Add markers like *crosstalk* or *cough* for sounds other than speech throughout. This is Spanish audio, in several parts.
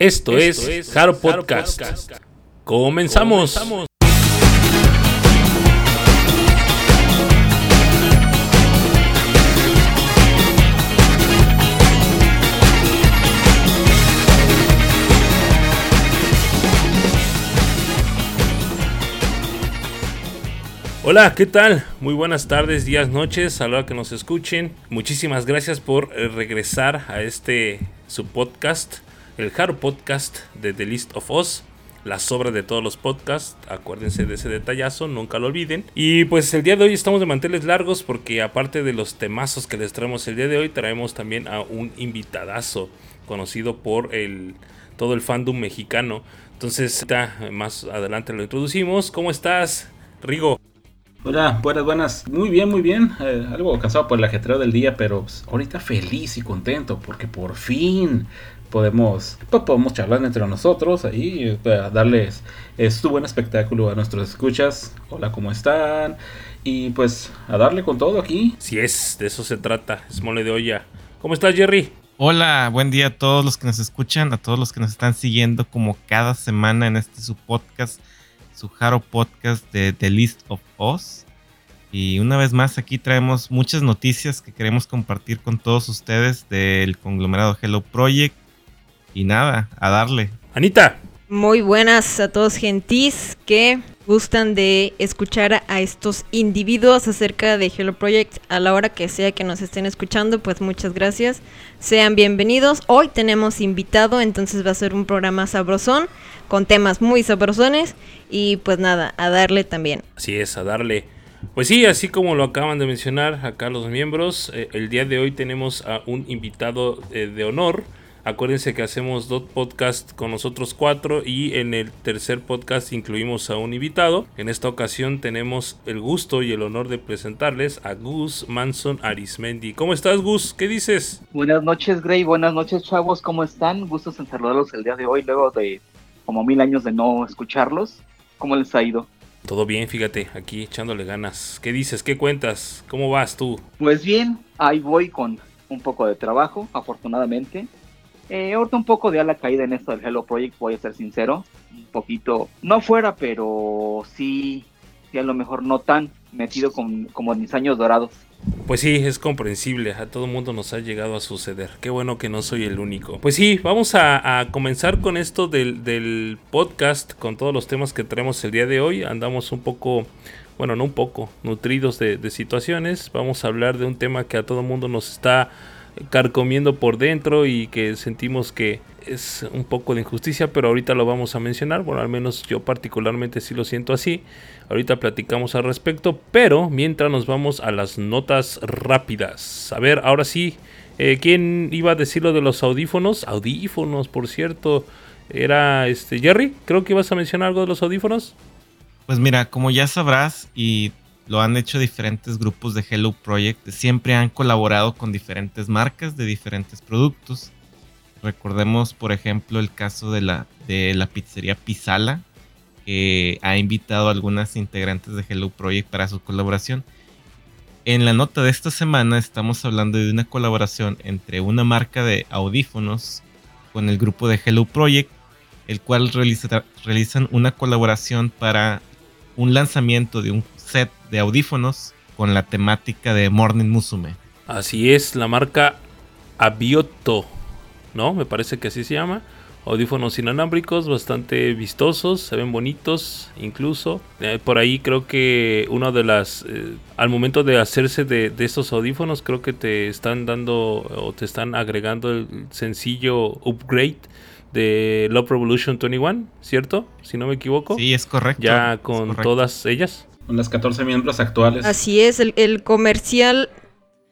Esto, es, Jaro Podcast. Comenzamos. Hola, ¿qué tal? Muy buenas tardes, días, noches, a la hora que nos escuchen. Muchísimas gracias por eh, regresar a este su podcast el Haro Podcast de The List of Us. La sobra de todos los podcasts, acuérdense de ese detallazo, nunca lo olviden. Y pues el día de hoy estamos de manteles largos porque aparte de los temazos que les traemos el día de hoy, traemos también a un invitadazo conocido por el, todo el fandom mexicano. Entonces, más adelante lo introducimos. ¿Cómo estás, Rigo? Hola, buenas, buenas. Muy bien, muy bien. Eh, algo cansado por el ajetreo del día, pero pues, ahorita feliz y contento porque por fin podemos, pues, podemos charlar entre nosotros ahí, para darles este buen espectáculo a nuestros escuchas. Hola, ¿cómo están? Y pues a darle con todo aquí. Si es, de eso se trata, es mole de olla. ¿Cómo estás, Jerry? Hola, buen día a todos los que nos escuchan, a todos los que nos están siguiendo como cada semana en este su podcast, su Jaro Podcast de The List of Us. Y una vez más aquí traemos muchas noticias que queremos compartir con todos ustedes del conglomerado Hello Project, y nada, a darle. Anita. Muy buenas a todos gentis que gustan de escuchar a estos individuos acerca de Hello Project a la hora que sea que nos estén escuchando, pues muchas gracias. Sean bienvenidos. Hoy tenemos invitado, entonces va a ser un programa sabrosón con temas muy sabrosones y pues nada, a darle también. Así es, a darle. Pues sí, así como lo acaban de mencionar acá los miembros, eh, el día de hoy tenemos a un invitado eh, de honor Acuérdense que hacemos dos podcasts con nosotros cuatro y en el tercer podcast incluimos a un invitado. En esta ocasión tenemos el gusto y el honor de presentarles a Gus Manson Arismendi. ¿Cómo estás, Gus? ¿Qué dices? Buenas noches, Gray. Buenas noches, chavos. ¿Cómo están? Gustos en saludarlos el día de hoy, luego de como mil años de no escucharlos. ¿Cómo les ha ido? Todo bien, fíjate, aquí echándole ganas. ¿Qué dices? ¿Qué cuentas? ¿Cómo vas tú? Pues bien, ahí voy con un poco de trabajo, afortunadamente. Eh, ahorita un poco de a la caída en esto del Hello Project, voy a ser sincero. Un poquito, no fuera, pero sí, sí a lo mejor no tan metido con, como en mis años dorados. Pues sí, es comprensible, a todo mundo nos ha llegado a suceder. Qué bueno que no soy el único. Pues sí, vamos a, comenzar con esto del, podcast, con todos los temas que traemos el día de hoy. Andamos un poco, bueno, no un poco, nutridos de, de situaciones. Vamos a hablar de un tema que a todo mundo nos está carcomiendo por dentro y que sentimos que es un poco de injusticia, pero ahorita lo vamos a mencionar. Bueno, al menos yo particularmente sí lo siento así. Ahorita platicamos al respecto, pero mientras nos vamos a las notas rápidas. A ver, ahora sí, eh, ¿quién iba a decir lo de los audífonos? Audífonos, por cierto. Era este Jerry, creo que ibas a mencionar algo de los audífonos. Pues mira, como ya sabrás y lo han hecho diferentes grupos de Hello Project, siempre han colaborado con diferentes marcas de diferentes productos. Recordemos, por ejemplo, el caso de la, de la pizzería Pisala, que ha invitado a algunas integrantes de Hello Project para su colaboración. En la nota de esta semana estamos hablando de una colaboración entre una marca de audífonos con el grupo de Hello Project, el cual realizan una colaboración para un lanzamiento de un de audífonos con la temática de Morning Musume. Así es, la marca Abioto, ¿no? Me parece que así se llama. Audífonos inalámbricos, bastante vistosos, se ven bonitos incluso. Eh, por ahí creo que una de las... Eh, al momento de hacerse de, de, estos audífonos, creo que te están dando o te están agregando el sencillo upgrade de Love Revolution 21, ¿cierto? Si no me equivoco. Sí, es correcto. Ya con todas ellas. Con las 14 miembros actuales. Así es, el, comercial,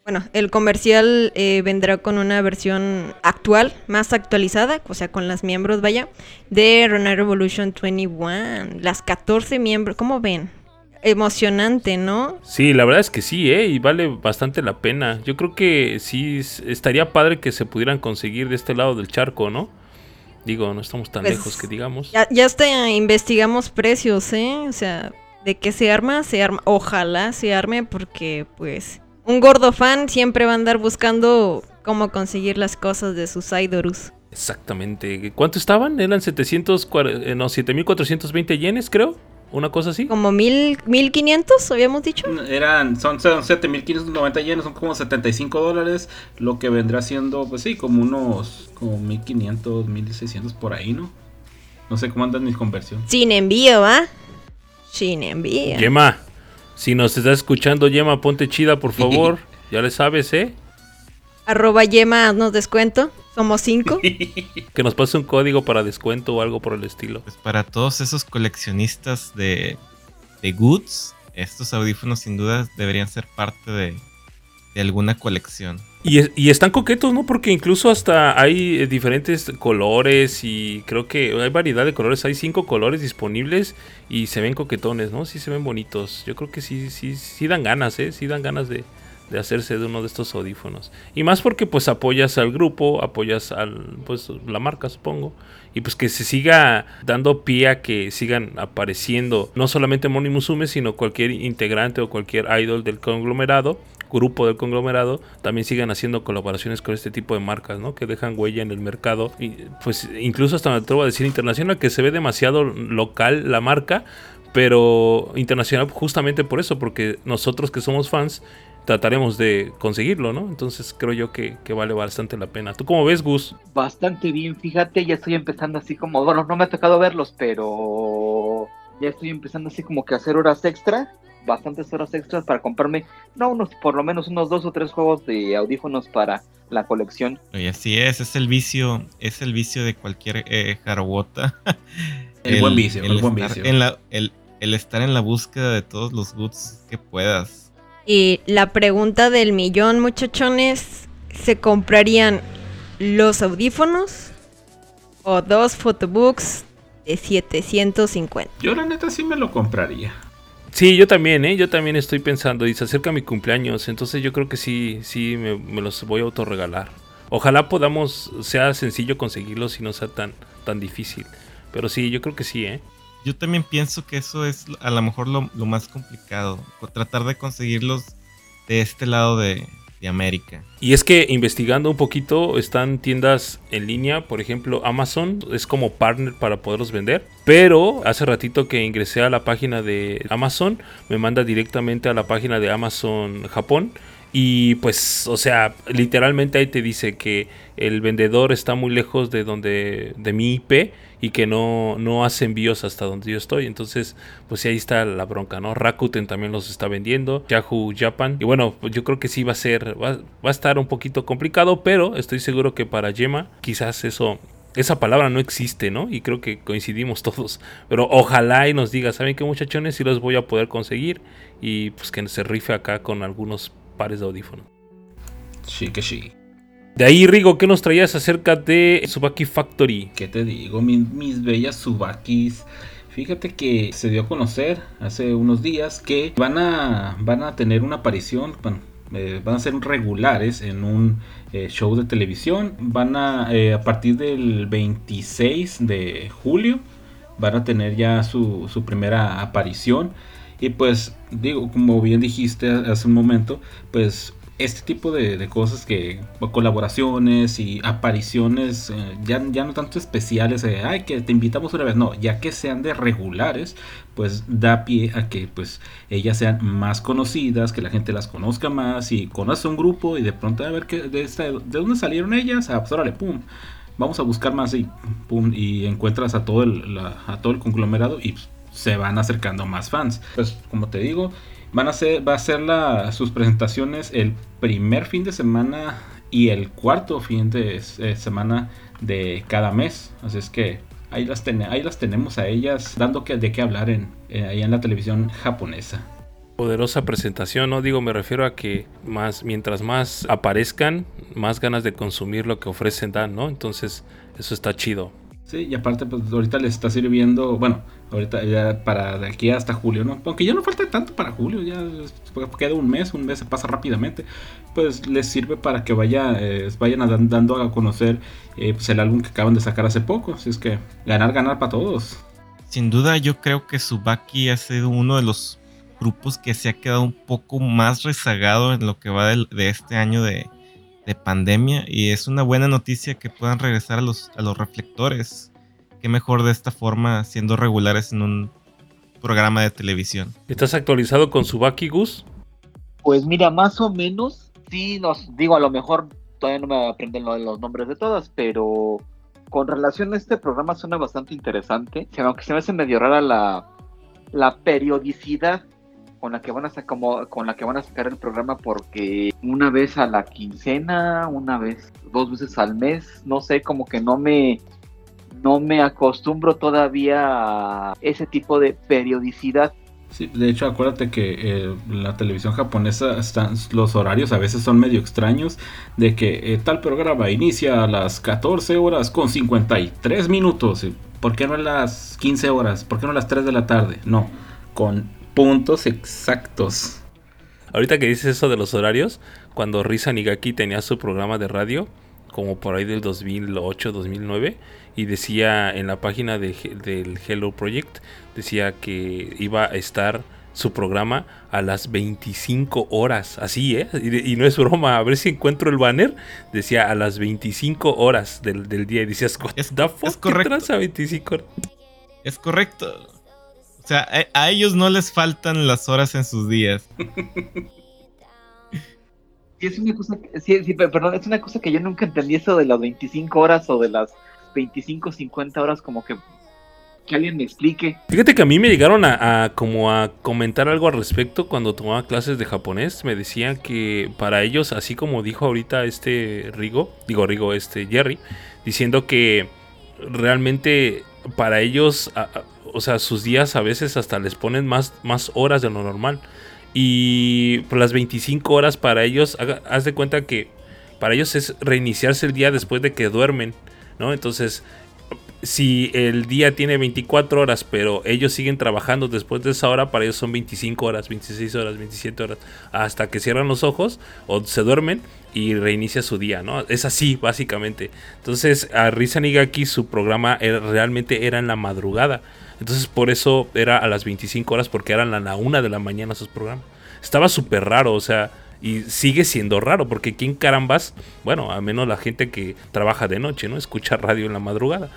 bueno, el comercial eh, vendrá con una versión actual, más actualizada, o sea, con las miembros, vaya, de Runner Revolution 21. Las 14 miembros, ¿cómo ven? Emocionante, ¿no? Sí, la verdad es que sí, ¿eh? Y vale bastante la pena. Yo creo que sí, estaría padre que se pudieran conseguir de este lado del charco, ¿no? Digo, no estamos tan pues, lejos que digamos. Ya, ya hasta investigamos precios, ¿eh? O sea, de que se arma, se arma. Ojalá se arme porque pues un gordo fan siempre va a andar buscando cómo conseguir las cosas de sus idorus. Exactamente. ¿Cuánto estaban? Eran 700, eh, no, 7420 yenes, creo. Una cosa así. Como mil, 1500, habíamos dicho. Eran, son, son 7590 yenes, son como 75 dólares. Lo que vendrá siendo, pues sí, como unos, como 1500, 1600 por ahí, ¿no? No sé cómo andan mis conversiones. Sin envío, ¿va? Sin envío. Yema, si nos estás escuchando, Yema, ponte chida, por *laughs* favor. ya le sabes, ¿eh? Arroba Yema, nos descuento. Somos cinco. *laughs* que nos pase un código para descuento o algo por el estilo. Pues para todos esos coleccionistas de, de goods, estos audífonos sin duda deberían ser parte de, de alguna colección. Y, y, están coquetos, ¿no? Porque incluso hasta hay eh, diferentes colores y creo que hay variedad de colores. Hay cinco colores disponibles y se ven coquetones, ¿no? Sí se ven bonitos. Yo creo que sí, sí, sí dan ganas, ¿eh? Sí dan ganas de, de hacerse de uno de estos audífonos. Y más porque pues apoyas al grupo, apoyas al pues la marca supongo y pues que se siga dando pie a que sigan apareciendo no solamente Moni Musume, sino cualquier integrante o cualquier idol del conglomerado, grupo del conglomerado, también sigan haciendo colaboraciones con este tipo de marcas, ¿no? Que dejan huella en el mercado y pues incluso hasta me atrevo a decir internacional que se ve demasiado local la marca, pero internacional justamente por eso, porque nosotros que somos fans trataremos de conseguirlo, ¿no? Entonces creo yo que, vale bastante la pena. ¿Tú cómo ves, Gus? Bastante bien, fíjate, ya estoy empezando así como, bueno, no me ha tocado verlos, pero ya estoy empezando así como que a hacer horas extra, bastantes horas extras para comprarme, no, unos, por lo menos unos dos o tres juegos de audífonos para la colección. Y así es, es el vicio, es el vicio de cualquier eh, *laughs* el, buen vicio, el, buen vicio. el, el estar en la búsqueda de todos los goods que puedas y la pregunta del millón, muchachones, ¿se comprarían los audífonos o dos photobooks de 750? Yo la neta sí me lo compraría. Sí, yo también, ¿eh? Yo también estoy pensando, y se acerca mi cumpleaños, entonces yo creo que sí, sí, me, los voy a autorregalar. Ojalá podamos, sea sencillo conseguirlos y no sea tan, tan difícil. Pero sí, yo creo que sí, ¿eh? yo también pienso que eso es a lo mejor lo, más complicado. Tratar de conseguirlos de este lado de, América. Y es que investigando un poquito, están tiendas en línea, por ejemplo, Amazon es como partner para poderlos vender. Pero hace ratito que ingresé a la página de Amazon, me manda directamente a la página de Amazon Japón. Y pues, o sea, literalmente ahí te dice que el vendedor está muy lejos de donde de mi IP y que no, no hace envíos hasta donde yo estoy. Entonces, pues sí, ahí está la bronca, ¿no? Rakuten también los está vendiendo, Yahoo Japan. Y bueno, pues yo creo que sí va a ser, va, a estar un poquito complicado, pero estoy seguro que para Yema quizás eso esa palabra no existe, ¿no? Y creo que coincidimos todos. Pero ojalá y nos diga, ¿saben qué muchachones? Si los voy a poder conseguir. Y pues que se rife acá con algunos pares de audífonos. Sí, que sí. De ahí, Rigo, ¿qué nos traías acerca de Subaki Factory? ¿Qué te digo? Mis, bellas Subakis. Fíjate que se dio a conocer hace unos días que van a, van a tener una aparición, eh, van a ser regulares en un eh, show de televisión. Van a, eh, a partir del 26 de julio, van a tener ya su, su primera aparición. Y pues digo, como bien dijiste hace un momento, pues este tipo de, cosas que colaboraciones y apariciones eh, ya, ya no tanto especiales ay que te invitamos una vez no ya que sean de regulares pues da pie a que pues ellas sean más conocidas que la gente las conozca más y conoce un grupo y de pronto a ver que de, de dónde salieron ellas ah, pues órale pum vamos a buscar más y pum y encuentras a todo el a todo el conglomerado y se van acercando más fans pues como te digo Van a ser, va a ser la, sus presentaciones el primer fin de semana y el cuarto fin de eh, semana de cada mes. Así es que ahí las, ahí las tenemos a ellas dando que, de qué hablar en, eh, ahí en la televisión japonesa. Poderosa presentación, no digo, me refiero a que más, mientras más aparezcan, más ganas de consumir lo que ofrecen dan, ¿no? Entonces, eso está chido. Sí, y aparte, pues ahorita les está sirviendo, bueno, ahorita ya para de aquí hasta julio, ¿no? Aunque ya no falta tanto para julio, ya queda un mes, un mes se pasa rápidamente, pues les sirve para que vaya, eh, vayan dando a conocer eh, pues el álbum que acaban de sacar hace poco, así es que ganar, ganar para todos. Sin duda, yo creo que Subaki ha sido uno de los grupos que se ha quedado un poco más rezagado en lo que va de, este año de, de pandemia y es una buena noticia que puedan regresar a los, a los reflectores. Qué mejor de esta forma siendo regulares en un programa de televisión. ¿Estás actualizado con Subaki Gus? Pues mira, más o menos, sí, nos digo, a lo mejor todavía no me aprenden los nombres de todas, pero con relación a este programa suena bastante interesante, aunque se me hace medio rara la, la periodicidad con la que van a sacar como con la que van a sacar el programa porque una vez a la quincena, una vez, dos veces al mes, no sé, como que no me no me acostumbro todavía a ese tipo de periodicidad. Sí, de hecho, acuérdate que eh, la televisión japonesa están, los horarios a veces son medio extraños. De que eh, tal programa inicia a las 14 horas con 53 minutos. ¿Por qué no a las 15 horas? ¿Por qué no a las 3 de la tarde? No, con puntos exactos. Ahorita que dices eso de los horarios, cuando Risa Nigaki tenía su programa de radio, como por ahí del 2008, 2009, y decía en la página del Hello Project, decía que iba a estar su programa a las 25 horas, así, ¿eh? Y, no es broma, a ver si encuentro el banner, decía a las 25 horas del, día, y decías, es, es correcto. a 25 horas? Es correcto. O sea, a, ellos no les faltan las horas en sus días. *laughs* Sí, es una cosa, sí, sí, perdón, es una cosa que yo nunca entendí eso de las 25 horas o de las 25, 50 horas, como que que alguien me explique. Fíjate que a mí me llegaron a, como a comentar algo al respecto cuando tomaba clases de japonés. Me decían que para ellos, así como dijo ahorita este Rigo, digo Rigo, este Jerry, diciendo que realmente para ellos, o sea, sus días a veces hasta les ponen más, más horas de lo normal. Y por las 25 horas para ellos, haz de cuenta que para ellos es reiniciarse el día después de que duermen. ¿no? Entonces, si el día tiene 24 horas, pero ellos siguen trabajando después de esa hora, para ellos son 25 horas, 26 horas, 27 horas, hasta que cierran los ojos o se duermen y reinicia su día, ¿no? Es así, básicamente. Entonces, a Risa Nigaki su programa realmente era en la madrugada. Entonces, por eso era a las 25 horas, porque eran a la 1 de la mañana sus programas. Estaba súper raro, o sea, y sigue siendo raro, porque ¿quién carambas? Bueno, a menos la gente que trabaja de noche, ¿no? Escucha radio en la madrugada.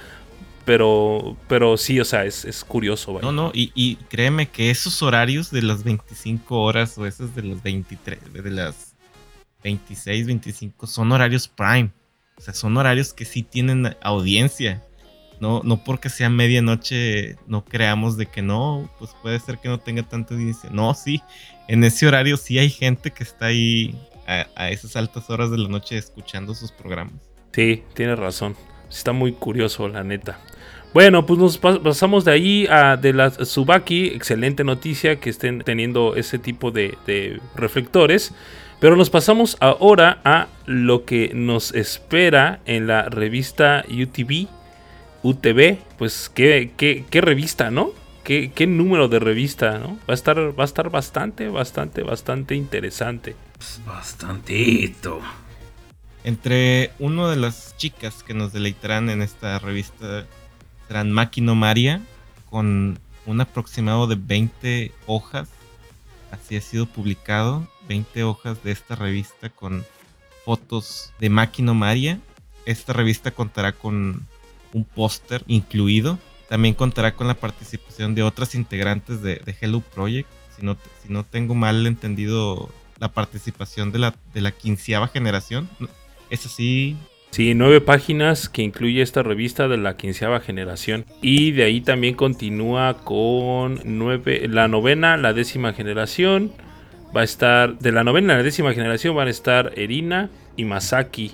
Pero, pero sí, o sea, es, curioso. No, no, y, créeme que esos horarios de las 25 horas o esos de las 23, de las 26, 25, son horarios prime. O sea, son horarios que sí tienen audiencia. No, no porque sea medianoche no creamos de que no, pues puede ser que no tenga tanta audiencia. No, sí, en ese horario sí hay gente que está ahí a, esas altas horas de la noche escuchando sus programas. Sí, tienes razón. Está muy curioso, la neta. Bueno, pues nos pasamos de ahí a de la Subaki. Excelente noticia que estén teniendo ese tipo de, de, reflectores. Pero nos pasamos ahora a lo que nos espera en la revista UTV. UTV, pues qué, qué, qué revista, ¿no? qué, número de revista, ¿no? Va a estar, va a estar bastante, bastante, bastante interesante. Bastantito. Entre uno de las chicas que nos deleitarán en esta revista serán Makino Maria, con un aproximado de 20 hojas. Así ha sido publicado. 20 hojas de esta revista con fotos de Makino Maria. Esta revista contará con un póster incluido también contará con la participación de otras integrantes de, Hello Project. Si no, tengo mal entendido la participación de la, de la quinceava generación. ¿Es así? Sí, nueve páginas que incluye esta revista de la quinceava generación. Y de ahí también continúa con nueve, la novena, la décima generación. Va a estar, de la novena a la décima generación van a estar Erina y Masaki.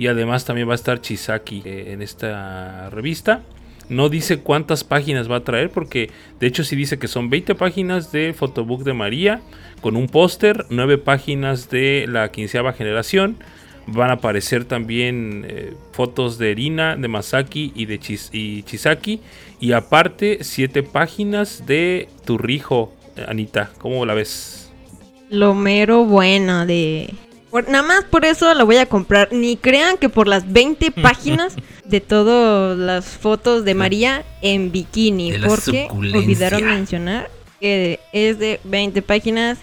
Y además también va a estar Chisaki eh, en esta revista. No dice cuántas páginas va a traer, porque de hecho sí dice que son 20 páginas de Photobook de María, con un póster, 9 páginas de la quinceava generación. Van a aparecer también eh, fotos de Erina, de Masaki y de Chisaki. Y aparte, 7 páginas de Turrijo, Anita. ¿Cómo la ves? Lo mero bueno de nada más por eso la voy a comprar. Ni crean que por las 20 *laughs* páginas de todas las fotos de María en bikini. porque olvidaron mencionar que es de 20 páginas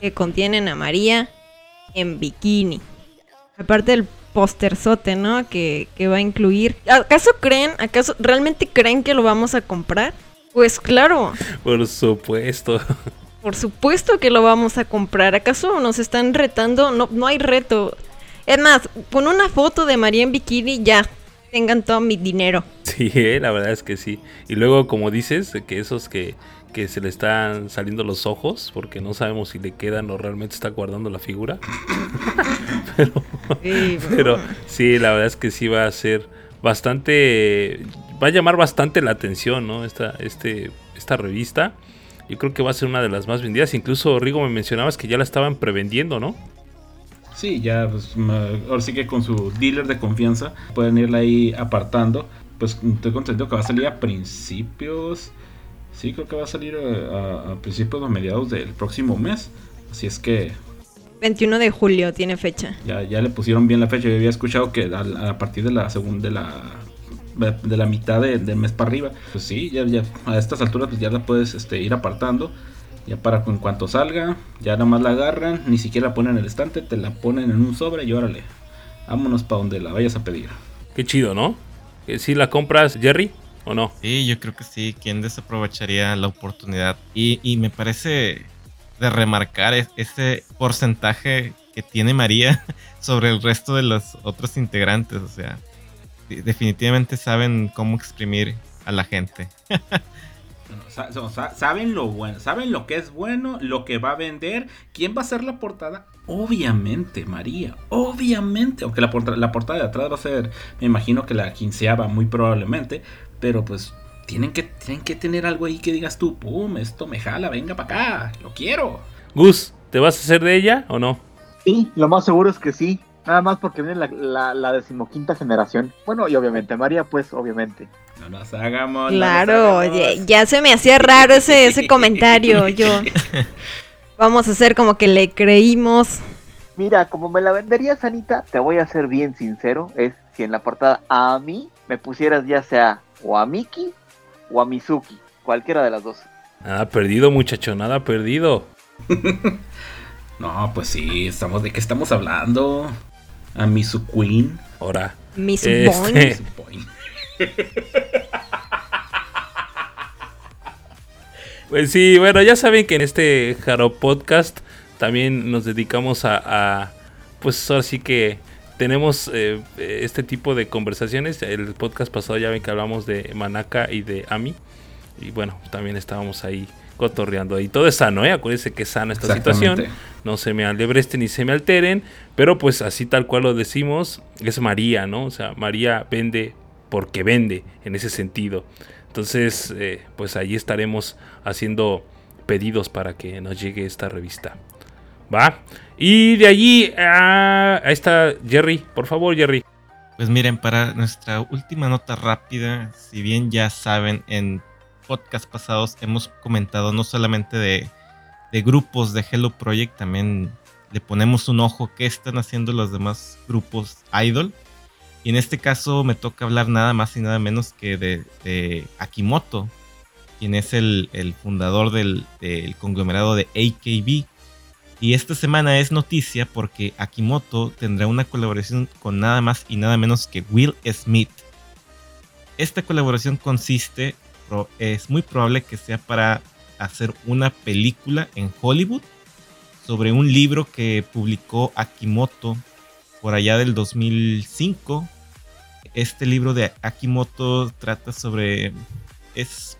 que contienen a María en bikini. Aparte del posterzote, ¿no? Que, que va a incluir. ¿Acaso creen, acaso realmente creen que lo vamos a comprar? Pues claro. Por supuesto. *laughs* Por supuesto que lo vamos a comprar. ¿Acaso nos están retando? No, no hay reto. Es más, con una foto de María en bikini ya tengan todo mi dinero. *laughs* Sí, eh, la verdad es que sí. Y luego, como dices, que esos que, que se le están saliendo los ojos, porque no sabemos si le quedan o realmente está guardando la figura. *laughs* pero, sí, *laughs* pero sí, la verdad es que sí va a ser bastante... Va a llamar bastante la atención, ¿no? Esta, este, esta revista. Yo creo que va a ser una de las más vendidas. Incluso Rigo me mencionabas que ya la estaban prevendiendo, ¿no? Sí, ya, pues, ahora sí que con su dealer de confianza pueden irla ahí apartando. Pues estoy contento que va a salir a principios. Sí, creo que va a salir a, principios o mediados del próximo mes. Así es que 21 de julio tiene fecha. Ya, ya le pusieron bien la fecha. Yo había escuchado que a, partir de la segunda, de la de la mitad del mes para arriba. Pues sí, ya, ya a estas alturas pues ya la puedes este, ir apartando. Ya para en cuanto salga, ya nada más la agarran, ni siquiera la ponen en el estante, te la ponen en un sobre y órale, vámonos para donde la vayas a pedir. Qué chido, ¿no? ¿Sí la compras, Jerry? ¿O no? Sí, yo creo que sí. ¿Quién desaprovecharía la oportunidad? Y, y me parece de remarcar ese porcentaje que tiene María *laughs* sobre el resto de los otros integrantes. O sea, definitivamente saben cómo exprimir a la gente. *laughs* saben lo bueno, saben lo que es bueno, lo que va a vender, quién va a ser la portada. Obviamente, María, obviamente, aunque la, portada, la portada de atrás va a ser, me imagino que la quinceava muy probablemente, pero pues tienen que, tienen que tener algo ahí que digas tú, pum, esto me jala, venga para acá, lo quiero. Gus, ¿te vas a hacer de ella o no? Sí, lo más seguro es que sí. Nada más porque viene la, la, decimoquinta generación. Bueno, y obviamente María, pues obviamente. No nos hagamos. Claro, Ya, se me hacía raro ese, ese comentario. Yo. *laughs* Vamos a hacer como que le creímos. Mira, como me la venderías, Anita, te voy a ser bien sincero. Es si en la portada a mí me pusieras ya sea o a Miki o a Mizuki. Cualquiera de las dos. Nada perdido, muchacho, nada perdido. *laughs* no, pues sí, estamos de qué estamos hablando a Miss Queen. Ahora. Miss este... *laughs* pues sí, bueno, ya saben que en este Jaro Podcast también nos dedicamos a, pues así que tenemos eh, este tipo de conversaciones. El podcast pasado ya ven que hablamos de Manaka y de Ami. Y bueno, también estábamos ahí cotorreando ahí. Todo es sano, ¿eh? Acuérdense que es sana esta situación. No se me alebresten ni se me alteren. Pero pues así tal cual lo decimos, es María, ¿no? O sea, María vende porque vende en ese sentido. Entonces, eh, pues ahí estaremos haciendo pedidos para que nos llegue esta revista. ¿Va? Y de allí a, a esta Jerry, por favor, Jerry. Pues miren, para nuestra última nota rápida, si bien ya saben, en podcast pasados hemos comentado no solamente de, grupos de Hello Project, también le ponemos un ojo qué están haciendo los demás grupos idol. Y en este caso me toca hablar nada más y nada menos que de, Akimoto, quien es el, fundador del, del, conglomerado de AKB. Y esta semana es noticia porque Akimoto tendrá una colaboración con nada más y nada menos que Will Smith. Esta colaboración consiste es muy probable que sea para hacer una película en Hollywood sobre un libro que publicó Akimoto por allá del 2005. Este libro de Akimoto trata sobre... Es,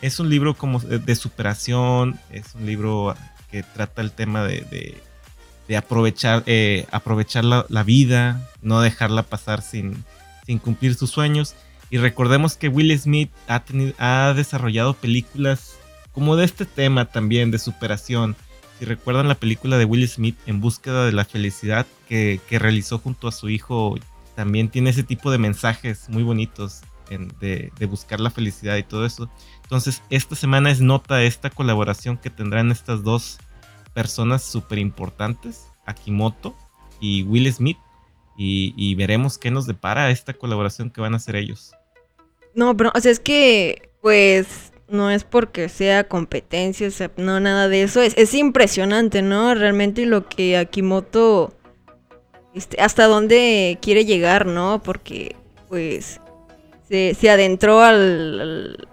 es un libro como de, superación, es un libro que trata el tema de, de, aprovechar, eh, aprovechar la, la, vida, no dejarla pasar sin, sin cumplir sus sueños. Y recordemos que Will Smith ha, ha desarrollado películas como de este tema también, de superación. Si recuerdan la película de Will Smith en búsqueda de la felicidad que, realizó junto a su hijo, también tiene ese tipo de mensajes muy bonitos de, buscar la felicidad y todo eso. Entonces, esta semana es nota esta colaboración que tendrán estas dos personas súper importantes, Akimoto y Will Smith. Y, veremos qué nos depara esta colaboración que van a hacer ellos. No, pero, o sea, es que, pues, no es porque sea competencia, o sea, no, nada de eso. Es, es impresionante, ¿no? Realmente lo que Akimoto este, hasta dónde quiere llegar, ¿no? Porque pues se, se adentró al, al-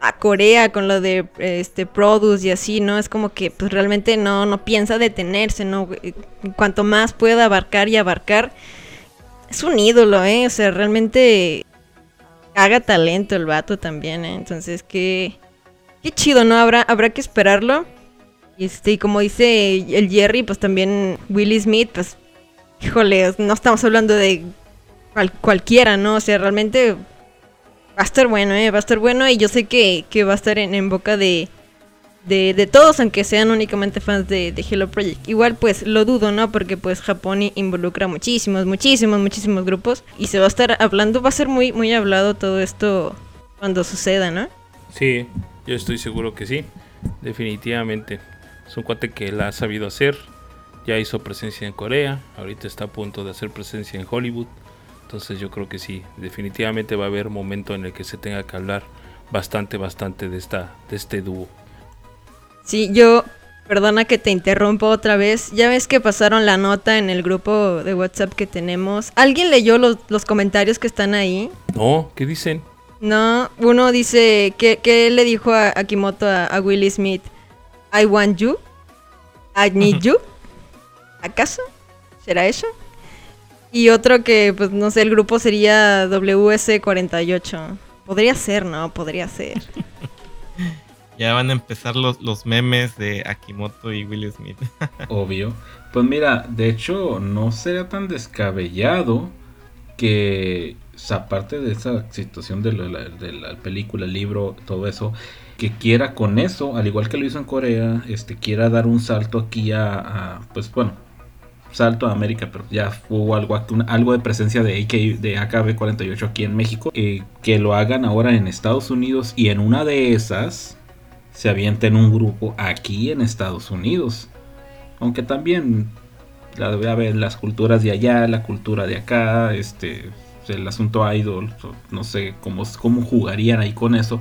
a Corea con lo de este Produce y así, ¿no? Es como que pues realmente no, no piensa detenerse, ¿no? En cuanto más pueda abarcar y abarcar, es un ídolo, ¿eh? O sea, realmente haga talento el vato también, ¿eh? Entonces, qué, qué chido, ¿no? Habrá, habrá que esperarlo. Este, y como dice el Jerry, pues también Willie Smith, pues, híjole, no estamos hablando de cual- cualquiera, ¿no? O sea, realmente va a estar bueno, ¿eh? Va a estar bueno y yo sé que, que va a estar en boca de, de, de todos, aunque sean únicamente fans de, de Hello Project. Igual, pues, lo dudo, ¿no? Porque, pues, Japón involucra muchísimos, muchísimos, muchísimos grupos y se va a estar hablando, va a ser muy, muy hablado todo esto cuando suceda, ¿no? Sí, yo estoy seguro que sí. Definitivamente. Es un cuate que la ha sabido hacer. Ya hizo presencia en Corea. Ahorita está a punto de hacer presencia en Hollywood. Entonces yo creo que sí. Definitivamente va a haber momento en el que se tenga que hablar bastante, bastante de esta, de este dúo. Sí, yo, perdona que te interrumpa otra vez. Ya ves que pasaron la nota en el grupo de WhatsApp que tenemos. ¿Alguien leyó los, los comentarios que están ahí? No, ¿qué dicen? No, uno dice que, que le dijo a Akimoto a, a Willie Smith, I want you, I need you. ¿Acaso? ¿Será eso? Y otro que, pues no sé, el grupo sería WS48. Podría ser, ¿no? Podría ser. *laughs* Ya van a empezar los, los memes de Akimoto y Will Smith. *laughs* Obvio. Pues mira, de hecho, no sería tan descabellado que, aparte de esa situación de la, de la película, el libro, todo eso, que quiera con eso, al igual que lo hizo en Corea, este quiera dar un salto aquí a, pues bueno, salto a América, pero ya hubo algo, algo de presencia de, de AKB48 aquí en México, eh, que lo hagan ahora en Estados Unidos y en una de esas se avienten un grupo aquí en Estados Unidos. Aunque también la debe haber las culturas de allá, la cultura de acá, este el asunto idol, no sé cómo, cómo jugarían ahí con eso.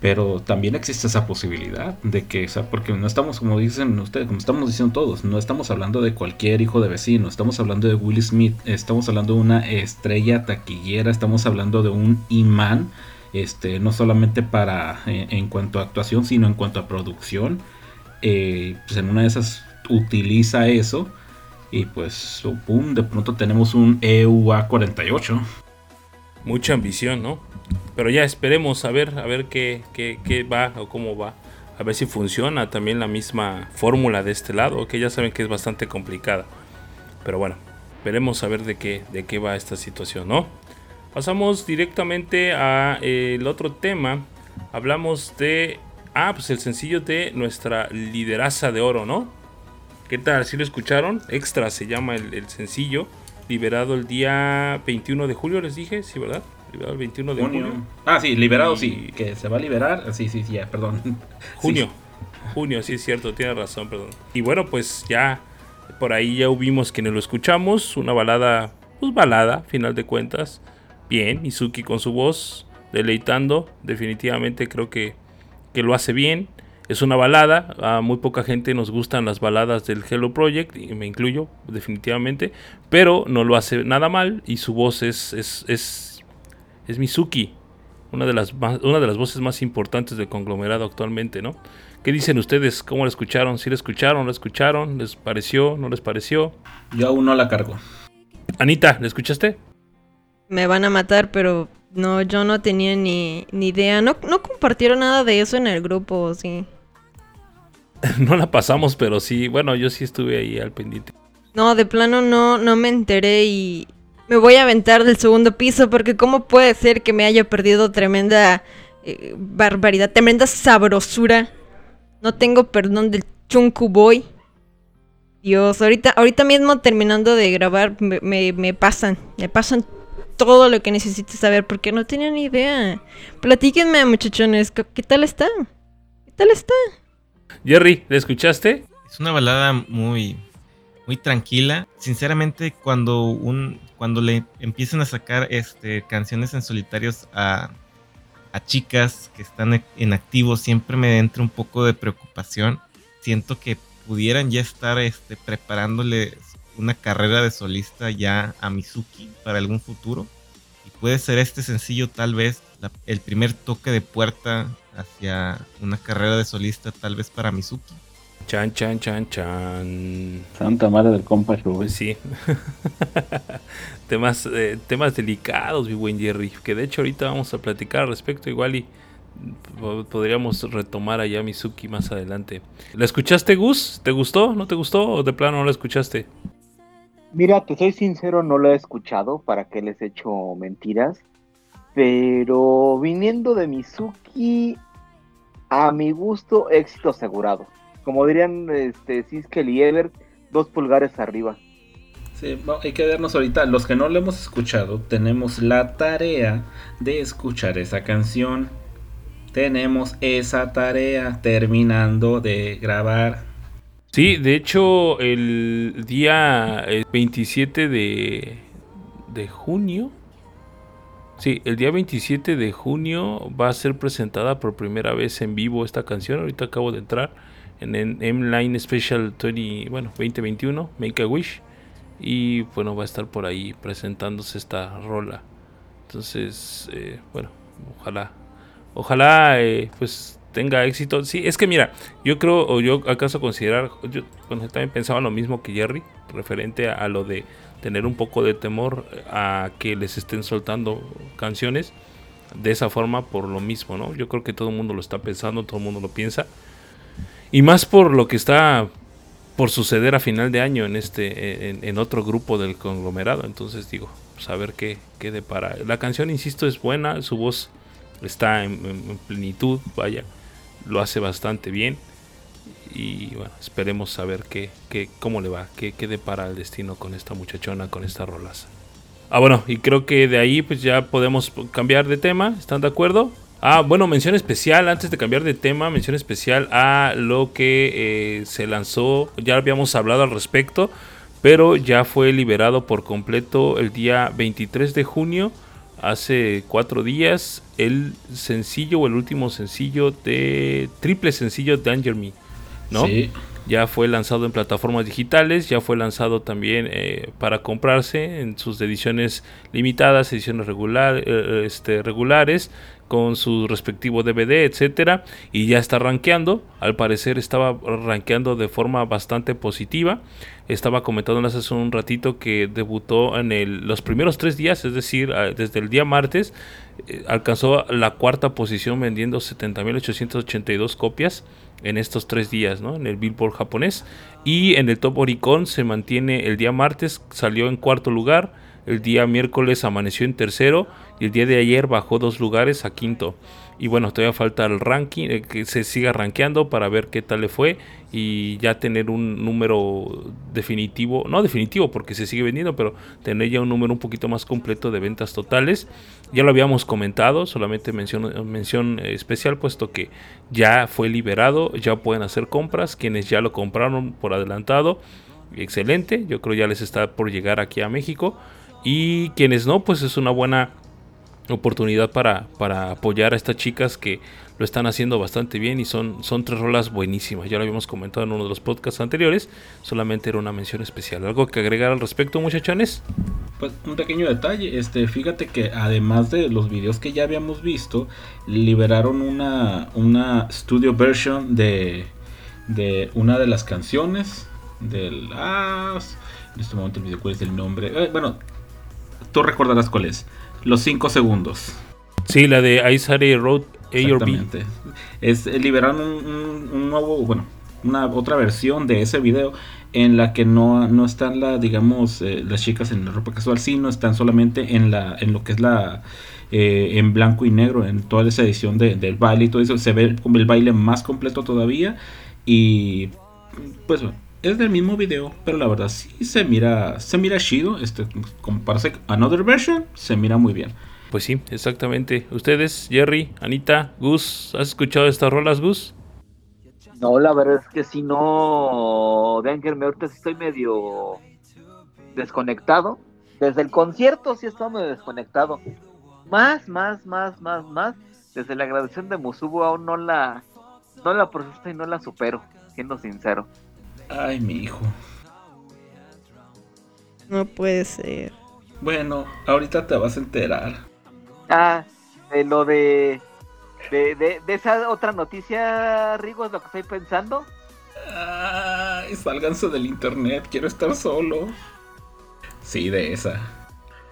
Pero también existe esa posibilidad de que, o sea, porque no estamos, como dicen ustedes, como estamos diciendo todos, no estamos hablando de cualquier hijo de vecino, estamos hablando de Will Smith, estamos hablando de una estrella taquillera, estamos hablando de un imán, este, no solamente para en, en cuanto a actuación, sino en cuanto a producción. Eh, pues en una de esas utiliza eso y pues, oh, pum, de pronto tenemos un E EUA48. Mucha ambición, ¿no? Pero ya esperemos a ver, a ver qué, qué, qué va o cómo va. A ver si funciona también la misma fórmula de este lado, que ya saben que es bastante complicada. Pero bueno, veremos a ver de qué, de qué va esta situación, ¿no? Pasamos directamente a eh, el otro tema. Hablamos de. Ah, pues el sencillo de nuestra lideraza de oro, ¿no? ¿Qué tal? ¿Sí lo escucharon? Extra se llama el, el sencillo. Liberado el día 21 de julio, les dije, sí, ¿verdad? Liberado el 21 de Junio. julio. Ah, sí, liberado, Y- sí, que se va a liberar. Sí, sí, sí, ya, perdón. *laughs* Junio. Junio, sí es cierto, tiene razón, perdón. Y bueno, pues ya por ahí ya hubimos quienes lo escuchamos. Una balada, pues balada, final de cuentas. Bien, Mizuki con su voz, deleitando. Definitivamente creo que, que lo hace bien. Es una balada, a muy poca gente nos gustan las baladas del Hello Project, y me incluyo definitivamente, pero no lo hace nada mal y su voz es, es, es, es Mizuki, una de, las más- una de las voces más importantes del conglomerado actualmente, ¿no? ¿Qué dicen ustedes? ¿Cómo la escucharon? ¿Sí la escucharon? ¿La escucharon? ¿Les pareció? ¿No les pareció? Yo aún no la cargo. Anita, ¿la escuchaste? Me van a matar, pero no, yo no tenía ni, ni idea. No, no compartieron nada de eso en el grupo, sí. *laughs* no la pasamos, pero sí, bueno, yo sí estuve ahí al pendiente. No, de plano no, no me enteré y me voy a aventar del segundo piso porque cómo puede ser que me haya perdido tremenda eh, barbaridad, tremenda sabrosura. No tengo perdón del Chunku Boy. Dios, ahorita, ahorita mismo terminando de grabar me, me- me pasan, me pasan todo lo que necesito saber porque no tenía ni idea. Platíquenme muchachones, ¿qué, tal está? ¿Qué tal está? Jerry, ¿la escuchaste? Es una balada muy, muy tranquila. Sinceramente, cuando un, cuando le empiezan a sacar este, canciones en solitarios a, a chicas que están en activo, siempre me entra un poco de preocupación. Siento que pudieran ya estar este, preparándole una carrera de solista ya a Mizuki para algún futuro. Y puede ser este sencillo tal vez el primer toque de puerta hacia una carrera de solista tal vez para Mizuki. Chan, chan, chan, chan. Santa madre del compa Pues sí. *laughs* temas, eh, temas delicados, mi buen Jerry. Que de hecho ahorita vamos a platicar al respecto igual y podríamos retomar allá Mizuki más adelante. ¿La escuchaste, Gus? ¿Te gustó? ¿No te gustó? ¿O de plano no la escuchaste? Mira, te soy sincero, no la he escuchado, para que les echo mentiras. Pero viniendo de Mizuki, a mi gusto, éxito asegurado. Como dirían este, Siskel y Ever, dos pulgares arriba. Sí, hay que vernos ahorita. Los que no lo hemos escuchado, tenemos la tarea de escuchar esa canción. Tenemos esa tarea terminando de grabar. Sí, de hecho, el día 27 de, de junio. Sí, el día 27 de junio va a ser presentada por primera vez en vivo esta canción. Ahorita acabo de entrar en M-Line Special 20, bueno, 2021, Make a Wish. Y bueno, va a estar por ahí presentándose esta rola. Entonces, eh, bueno, ojalá, ojalá eh, pues tenga éxito. Sí, es que mira, yo creo, o yo acaso considerar, yo también pensaba lo mismo que Jerry, referente a, lo de tener un poco de temor a que les estén soltando canciones de esa forma por lo mismo, ¿no? Yo creo que todo el mundo lo está pensando, todo el mundo lo piensa. Y más por lo que está por suceder a final de año en este en, otro grupo del conglomerado. Entonces digo, pues a ver qué, qué depara. La canción, insisto, es buena, su voz está en, plenitud, vaya, lo hace bastante bien. Y bueno, esperemos saber qué, qué, cómo le va, qué, qué depara el destino con esta muchachona, con esta rolaza. Ah, bueno, y creo que de ahí pues ya podemos cambiar de tema, ¿están de acuerdo? Ah, bueno, mención especial, antes de cambiar de tema, mención especial a lo que eh, se lanzó, ya habíamos hablado al respecto, pero ya fue liberado por completo el día 23 de junio, hace cuatro días, el sencillo o el último sencillo de triple sencillo Danger Me, ¿no? Sí. Ya fue lanzado en plataformas digitales, ya fue lanzado también eh, para comprarse en sus ediciones limitadas, ediciones regular, eh, este, regulares, con su respectivo DVD, etcétera, y ya está rankeando. Al parecer estaba rankeando de forma bastante positiva. Estaba comentando hace un ratito que debutó en el, los primeros tres días, es decir, desde el día martes, eh, alcanzó la cuarta posición vendiendo 70.882 copias en estos tres días, ¿no? En el Billboard japonés. Y en el Top Oricon se mantiene el día martes, salió en cuarto lugar el día miércoles amaneció en tercero y el día de ayer bajó dos lugares a quinto. Y bueno, todavía falta el ranking, eh, que se siga rankeando para ver qué tal le fue y ya tener un número definitivo, no definitivo porque se sigue vendiendo, pero tener ya un número un poquito más completo de ventas totales. Ya lo habíamos comentado, solamente mención, mención especial, puesto que ya fue liberado, ya pueden hacer compras, quienes ya lo compraron por adelantado, excelente, yo creo ya les está por llegar aquí a México. Y quienes no, pues es una buena oportunidad para, para apoyar a estas chicas que lo están haciendo bastante bien y son, son tres rolas buenísimas. Ya lo habíamos comentado en uno de los podcasts anteriores, solamente era una mención especial. ¿Algo que agregar al respecto, muchachones? Pues un pequeño detalle, este, fíjate que además de los videos que ya habíamos visto, liberaron una, una studio version de, de una de las canciones de las... En este momento el cuál es el nombre. Eh, bueno, tú recordarás cuál es. Los 5 segundos. Sí, la de Ice Road A or B. Es, eh, liberaron un, nuevo, bueno, una otra versión de ese video en la que no, no están la, digamos, eh, las chicas en la ropa casual, sino están solamente en la, en lo que es la eh, en blanco y negro, en toda esa edición del baile y todo eso, se ve como el baile más completo todavía. Y pues es del mismo video, pero la verdad sí se mira, se mira chido. Este, como parece Another Version, se mira muy bien. Pues sí, exactamente. Ustedes, Jerry, Anita, Gus, ¿has escuchado estas rolas, Gus? No, la verdad es que si no, Danger, me ahorita estoy medio desconectado. Desde el concierto sí estoy medio desconectado. Más, más, más, más, más. Desde la grabación de Musubo aún no la, no la proceso y no la supero, siendo sincero. Ay, mi hijo. No puede ser. Bueno, ahorita te vas a enterar. Ah, de lo de, de, de, de esa otra noticia, Rigo, es lo que estoy pensando. Ay, sálganse del internet, quiero estar solo. Sí, de esa.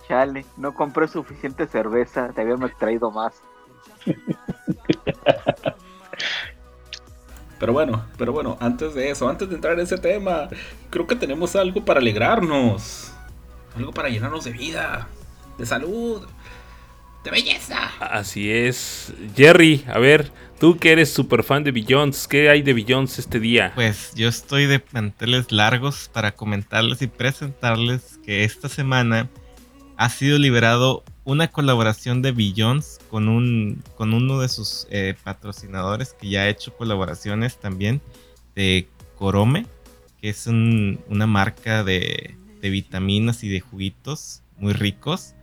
Chale, no compré suficiente cerveza, te habíamos traído más. *laughs* Pero bueno, pero bueno, antes de eso, antes de entrar en ese tema, creo que tenemos algo para alegrarnos. Algo para llenarnos de vida, de salud, de belleza. Así es. Jerry, a ver, tú que eres súper fan de Billions, ¿qué hay de Billions este día? Pues yo estoy de manteles largos para comentarles y presentarles que esta semana ha sido liberado una colaboración de Billions con, un, con uno de sus eh, patrocinadores que ya ha hecho colaboraciones también de Corome, que es un- una marca de, de vitaminas y de juguitos muy ricos.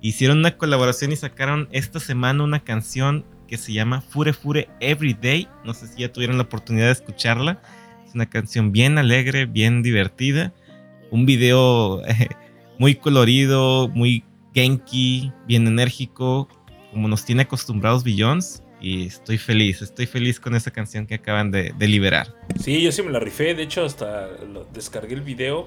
Hicieron una colaboración y sacaron esta semana una canción que se llama Fure Fure Everyday. No sé si ya tuvieron la oportunidad de escucharla. Es una canción bien alegre, bien divertida. Un video *laughs* muy colorido, muy genki, bien enérgico, como nos tiene acostumbrados Billions. Y estoy feliz, estoy feliz con esa canción que acaban de, de liberar. Sí, yo sí me la rifé, de hecho hasta lo- descargué el video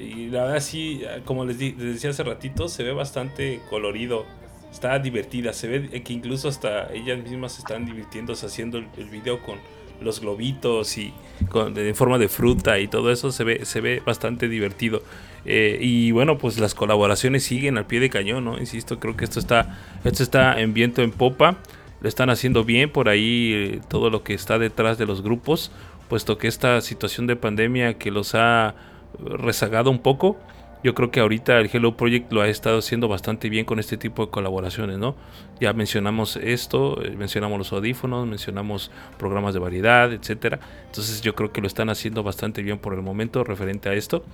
y la verdad sí, como les, decía hace ratito, se ve bastante colorido, está divertida, se ve que incluso hasta ellas mismas están divirtiéndose haciendo el, video con los globitos y con, en forma de fruta y todo eso se ve, se ve bastante divertido. Eh, y bueno, pues las colaboraciones siguen al pie de cañón, ¿no? Insisto, creo que esto está, esto está en viento en popa. Lo están haciendo bien por ahí eh, todo lo que está detrás de los grupos, puesto que esta situación de pandemia que los ha rezagado un poco, yo creo que ahorita el Hello Project lo ha estado haciendo bastante bien con este tipo de colaboraciones, ¿no? Ya mencionamos esto, eh, mencionamos los audífonos, mencionamos programas de variedad, etcétera. Entonces yo creo que lo están haciendo bastante bien por el momento referente a esto.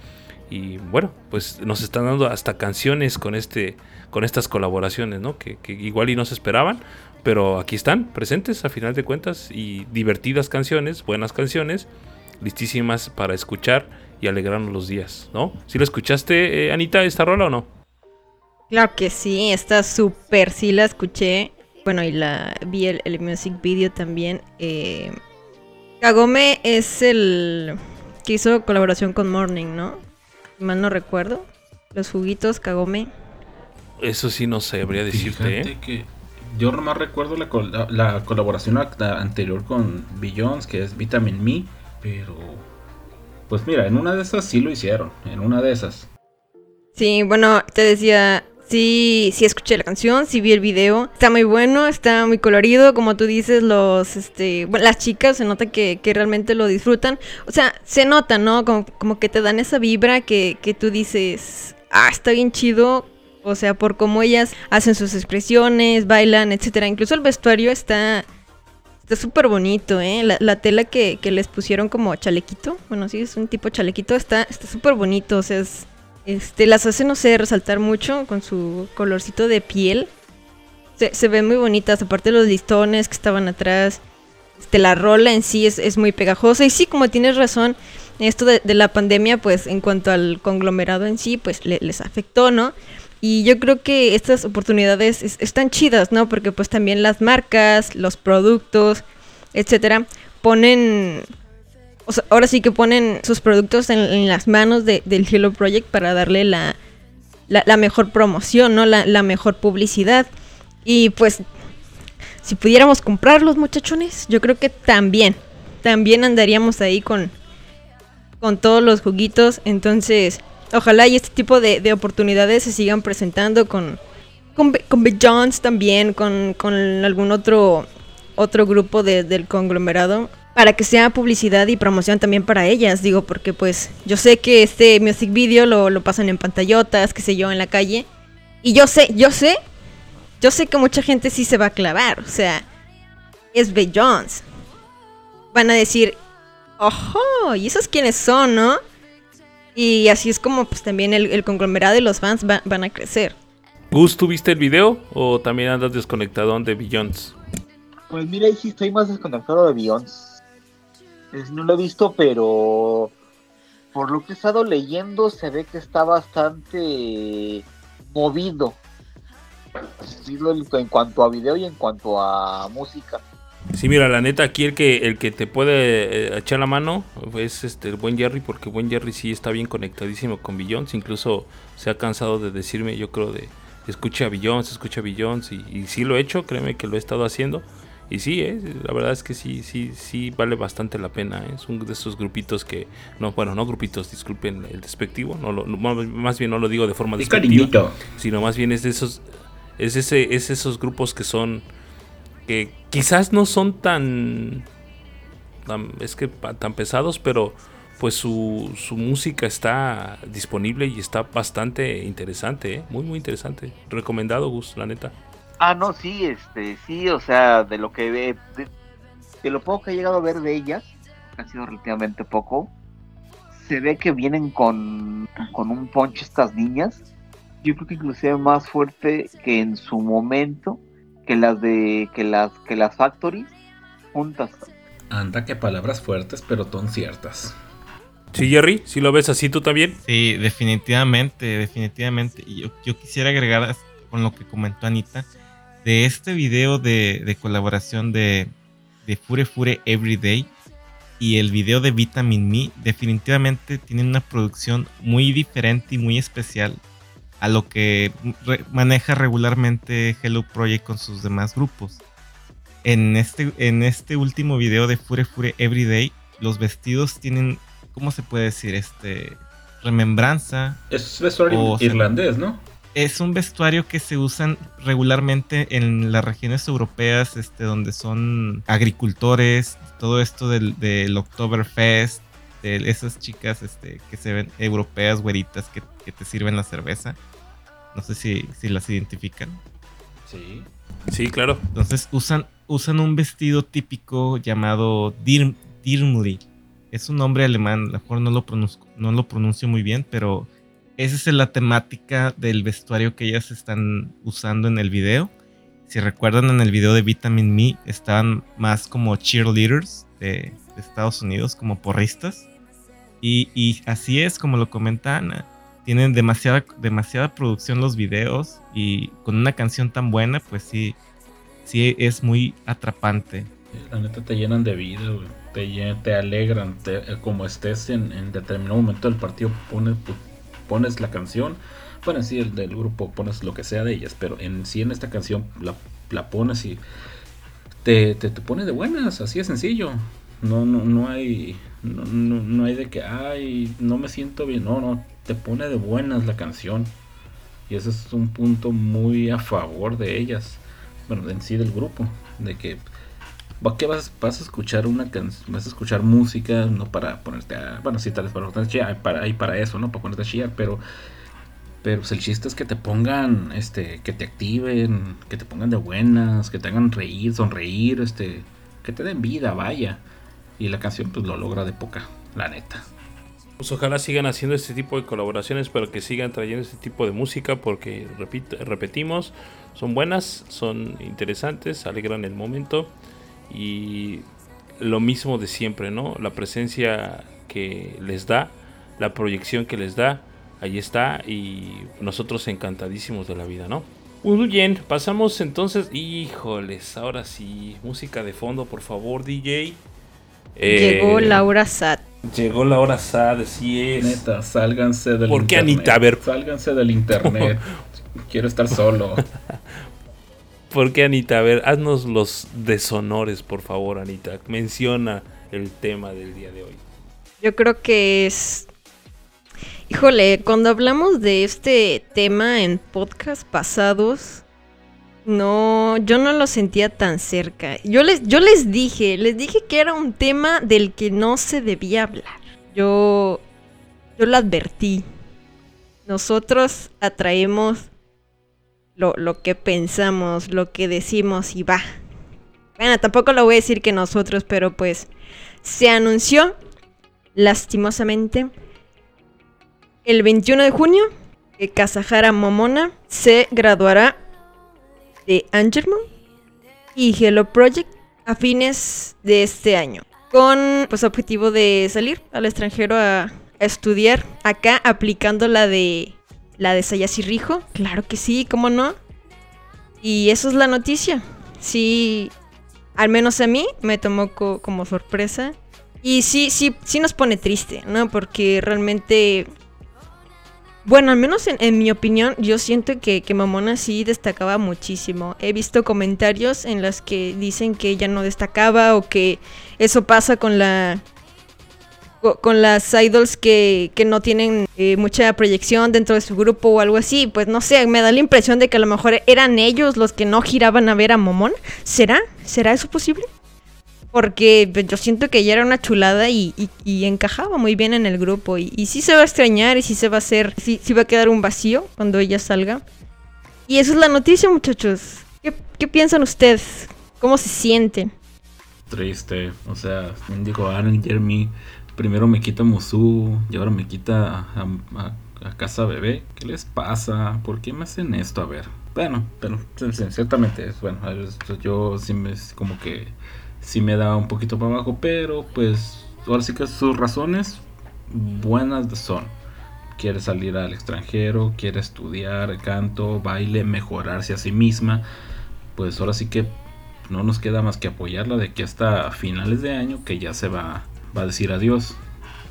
Y bueno, pues nos están dando hasta canciones con este con estas colaboraciones, ¿no? Que, que igual y no se esperaban, pero aquí están presentes a final de cuentas y divertidas canciones, buenas canciones, listísimas para escuchar y alegrarnos los días, ¿no? ¿Sí lo escuchaste, eh, Anita, esta rola o no? Claro que sí, está súper, sí la escuché. Bueno, y la vi el, el music video también. Eh, Kagome es el que hizo colaboración con Morning, ¿no? Si Mal no recuerdo. Los juguitos Kagome. Eso sí no sabría decirte, Fíjate ¿eh? que yo nomás recuerdo la, col- la- la colaboración anterior con Billions, que es Vitamin Me, pero pues mira, en una de esas sí lo hicieron, en una de esas. Sí, bueno, te decía, sí, sí escuché la canción, sí vi el video. Está muy bueno, está muy colorido, como tú dices, los, este, las chicas se nota que, que realmente lo disfrutan. O sea, se nota, ¿no? Como, como que te dan esa vibra que, que tú dices, ah, está bien chido. O sea, por cómo ellas hacen sus expresiones, bailan, etcétera. Incluso el vestuario está está súper bonito, ¿eh? La, la tela que, que les pusieron como chalequito, bueno, sí, es un tipo chalequito, está está súper bonito, o sea, es, este, las hace, no sé, resaltar mucho con su colorcito de piel. Se, se ven muy bonitas, aparte los listones que estaban atrás. Este, la rola en sí es, es muy pegajosa. Y sí, como tienes razón, esto de, de la pandemia, pues en cuanto al conglomerado en sí, pues le- les afectó, ¿no? Y yo creo que estas oportunidades es- están chidas, ¿no? Porque pues también las marcas, los productos, etcétera, ponen o sea, ahora sí que ponen sus productos en, las manos de- del Hello Project para darle la, la, mejor promoción, ¿no? La, la mejor publicidad. Y pues, si pudiéramos comprarlos, muchachones, yo creo que también, también andaríamos ahí con, con todos los juguitos. Entonces, ojalá y este tipo de, de oportunidades se sigan presentando con, con, con Big Johns también, con, con algún otro, otro grupo de- del conglomerado. Para que sea publicidad y promoción también para ellas, digo, porque pues yo sé que este music video lo, lo pasan en pantallotas, qué sé yo, en la calle. Y yo sé, yo sé, yo sé que mucha gente sí se va a clavar, o sea, es Big Johns. Van a decir, ojo, ¿y esos quiénes son, no? Y así es como pues también el, el conglomerado y los fans va- van a crecer. Gus, ¿tú viste el video o también andas desconectado de Billions? Pues mira, ahí sí estoy más desconectado de Beyoncé. Es- No lo he visto, pero por lo que he estado leyendo, se ve que está bastante movido. En cuanto a video y en cuanto a música. Sí, mira, la neta, aquí el que, el que te puede eh, echar la mano es este, el buen Jerry, porque el buen Jerry sí está bien conectadísimo con Billions. Incluso se ha cansado de decirme, yo creo, de escucha Billions, escucha Billions. Y, y sí lo he hecho, créeme que lo he estado haciendo. Y sí, eh, la verdad es que sí, sí, sí vale bastante la pena. Eh. Es uno de esos grupitos que, no, bueno, no grupitos, disculpen el despectivo, no lo, más bien no lo digo de forma despectiva, sino más bien es de esos, es ese, es esos grupos que son que quizás no son tan, es que tan pesados, pero pues su, su, música está disponible y está bastante interesante, ¿eh? muy muy interesante. Recomendado, Gus, la neta. Ah, no, sí, este, sí, o sea, de lo que de, de lo poco que he llegado a ver de ellas, ha sido relativamente poco, se ve que vienen con, con un punch estas niñas. Yo creo que inclusive más fuerte que en su momento que las de que las que las factories juntas. Anda que palabras fuertes, pero son ciertas. Sí, Jerry, si lo ves así tú también. Sí, definitivamente, definitivamente. Y yo, yo quisiera agregar con lo que comentó Anita, de este video de, colaboración de, de Fure Fure Everyday y el video de Vitamin Me, definitivamente tienen una producción muy diferente y muy especial a lo que maneja regularmente Hello Project con sus demás grupos. En este, en este último video de Fure Fure Everyday, los vestidos tienen, ¿cómo se puede decir? Este, remembranza. Es vestuario irlandés, ¿no? Es un vestuario que se usan regularmente en las regiones europeas, este, donde son agricultores, todo esto del, del Oktoberfest, esas chicas este, que se ven europeas, güeritas, que, te sirven la cerveza. No sé si, si las identifican. Sí. Sí, claro. Entonces usan, usan un vestido típico llamado Dir, Dirmuri. Es un nombre alemán, a lo mejor no lo, pronuncio, no lo pronuncio muy bien, pero esa es la temática del vestuario que ellas están usando en el video. Si recuerdan en el video de Vitamin Me, estaban más como cheerleaders de, Estados Unidos, como porristas. Y, así es, como lo comenta Ana. Tienen demasiada, demasiada producción los videos y con una canción tan buena, pues sí, sí es muy atrapante. La neta te llenan de vida, Te, te alegran, como estés en, en, determinado momento del partido, pones, pones la canción, bueno, sí, el del grupo pones lo que sea de ellas, pero en sí en esta canción la, la pones y te, te, te, pone de buenas, así de sencillo. No, no, no hay, no, no, hay de que, ay, no me siento bien, no, no, te pone de buenas la canción. Y ese es un punto muy a favor de ellas, bueno, en sí del grupo, de que ¿Qué vas, vas a escuchar una vas a escuchar música, no para ponerte a, bueno, sí, tal vez para ponerte a para, para eso, ¿no? Para ponerte a chillar, pero, pero pues el chiste es que te pongan, este, que te activen, que te pongan de buenas, que te hagan reír, sonreír, este, que te den vida, vaya. Y la canción pues lo logra de poca, la neta. Pues ojalá sigan haciendo este tipo de colaboraciones, pero que sigan trayendo este tipo de música, porque repito, repetimos, son buenas, son interesantes, alegran el momento y lo mismo de siempre, ¿no? La presencia que les da, la proyección que les da, ahí está y nosotros encantadísimos de la vida, ¿no? Muy bien, pasamos entonces, híjoles, ahora sí, música de fondo, por favor, DJ. Llegó eh, Laura Sad. Llegó Laura Sad, sí es. Neta, sálganse del ¿Por qué Anita? A ver. Sálganse del internet. *laughs* Quiero estar solo. *laughs* ¿Por qué, Anita? A ver, haznos los deshonores, por favor, Anita. Menciona el tema del día de hoy. Yo creo que es... Híjole, cuando hablamos de este tema en podcast pasados, no, yo no lo sentía tan cerca. Yo les, yo les dije, les dije que era un tema del que no se debía hablar. Yo, yo lo advertí. Nosotros atraemos lo, que pensamos, lo que decimos y va. Bueno, tampoco lo voy a decir que nosotros, pero pues se anunció lastimosamente el 21 de junio que Kazahara Momona se graduará de Angermon y Hello Project a fines de este año con pues objetivo de salir al extranjero a, estudiar acá aplicando la de la de Rijo. Claro que sí, ¿cómo no? Y eso es la noticia. Sí, al menos a mí me tomó como sorpresa. Y sí, sí, sí nos pone triste, ¿no? Porque realmente bueno, al menos en, mi opinión, yo siento que, que, Mamona sí destacaba muchísimo. He visto comentarios en los que dicen que ella no destacaba o que eso pasa con la con las idols que, que no tienen eh, mucha proyección dentro de su grupo o algo así. Pues no sé, me da la impresión de que a lo mejor eran ellos los que no giraban a ver a Momon. ¿Será? ¿Será eso posible? Porque pues, yo siento que ella era una chulada y, encajaba muy bien en el grupo. Y, sí se va a extrañar y sí se va a hacer, sí, sí, va a quedar un vacío cuando ella salga. Y eso es la noticia, muchachos. ¿Qué, piensan ustedes? ¿Cómo se sienten? Triste, o sea, digo, Aaron Jeremy primero me quita Musu y ahora me quita a, Casa Bebé. ¿Qué les pasa? ¿Por qué me hacen esto? A ver. Bueno, pero ciertamente, bueno, yo sí me como que sí me da un poquito para abajo, pero pues ahora sí que sus razones buenas son. Quiere salir al extranjero, quiere estudiar canto, baile, mejorarse a sí misma. Pues ahora sí que no nos queda más que apoyarla de que hasta finales de año que ya se va, va a decir adiós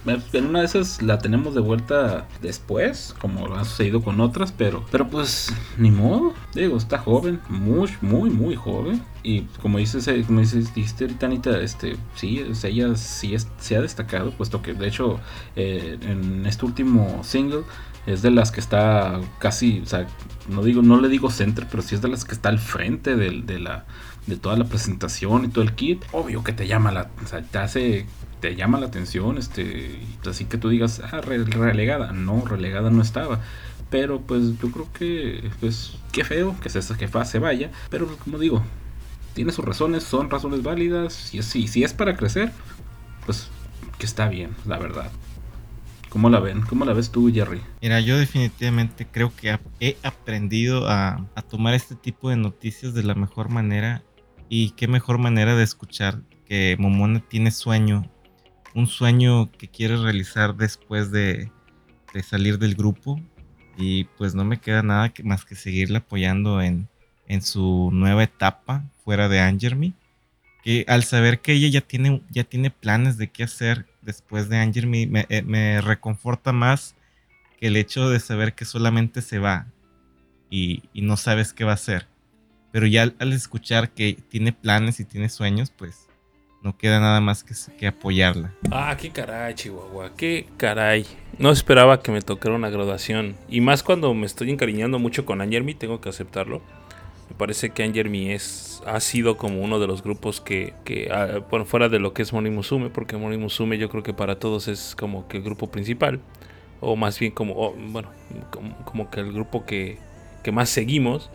en una de esas la tenemos de vuelta después, como ha sucedido con otras, pero, pero pues ni modo. Digo, está joven, muy, muy, muy joven. Y como dices, eh, como dices, dijiste ahorita, este, sí, ella sí se ha destacado, puesto que de hecho eh, en este último single es de las que está casi, o sea, no digo, no le digo center, pero sí es de las que está al frente de, de la de toda la presentación y todo el kit. Obvio que te llama la, o sea, te hace te llama la atención, este, así que tú digas, ah, relegada, no, relegada no estaba. Pero pues yo creo que, pues, qué feo que se vaya, pero como digo, tiene sus razones, son razones válidas, es, si, si es para crecer, pues que está bien, la verdad. ¿Cómo la ven? ¿Cómo la ves tú, Jerry? Mira, yo definitivamente creo que he aprendido a, tomar este tipo de noticias de la mejor manera. Y qué mejor manera de escuchar que Momona tiene sueño un sueño que quiere realizar después de, salir del grupo y pues no me queda nada más que seguirle apoyando en, su nueva etapa fuera de Angermy. Que al saber que ella ya tiene, ya tiene planes de qué hacer después de Angermy, eh, me reconforta más que el hecho de saber que solamente se va y, no sabes qué va a hacer. Pero ya al, escuchar que tiene planes y tiene sueños, pues no queda nada más que, que apoyarla. Ah, qué caray, Chihuahua, qué caray. No esperaba que me tocara una graduación. Y más cuando me estoy encariñando mucho con Angermy, tengo que aceptarlo. Me parece que Angermy es, ha sido como uno de los grupos que, que ah, bueno, fuera de lo que es Moni Musume, porque Moni Musume yo creo que para todos es como que el grupo principal. O más bien como, oh, bueno, como, que el grupo que, que más seguimos.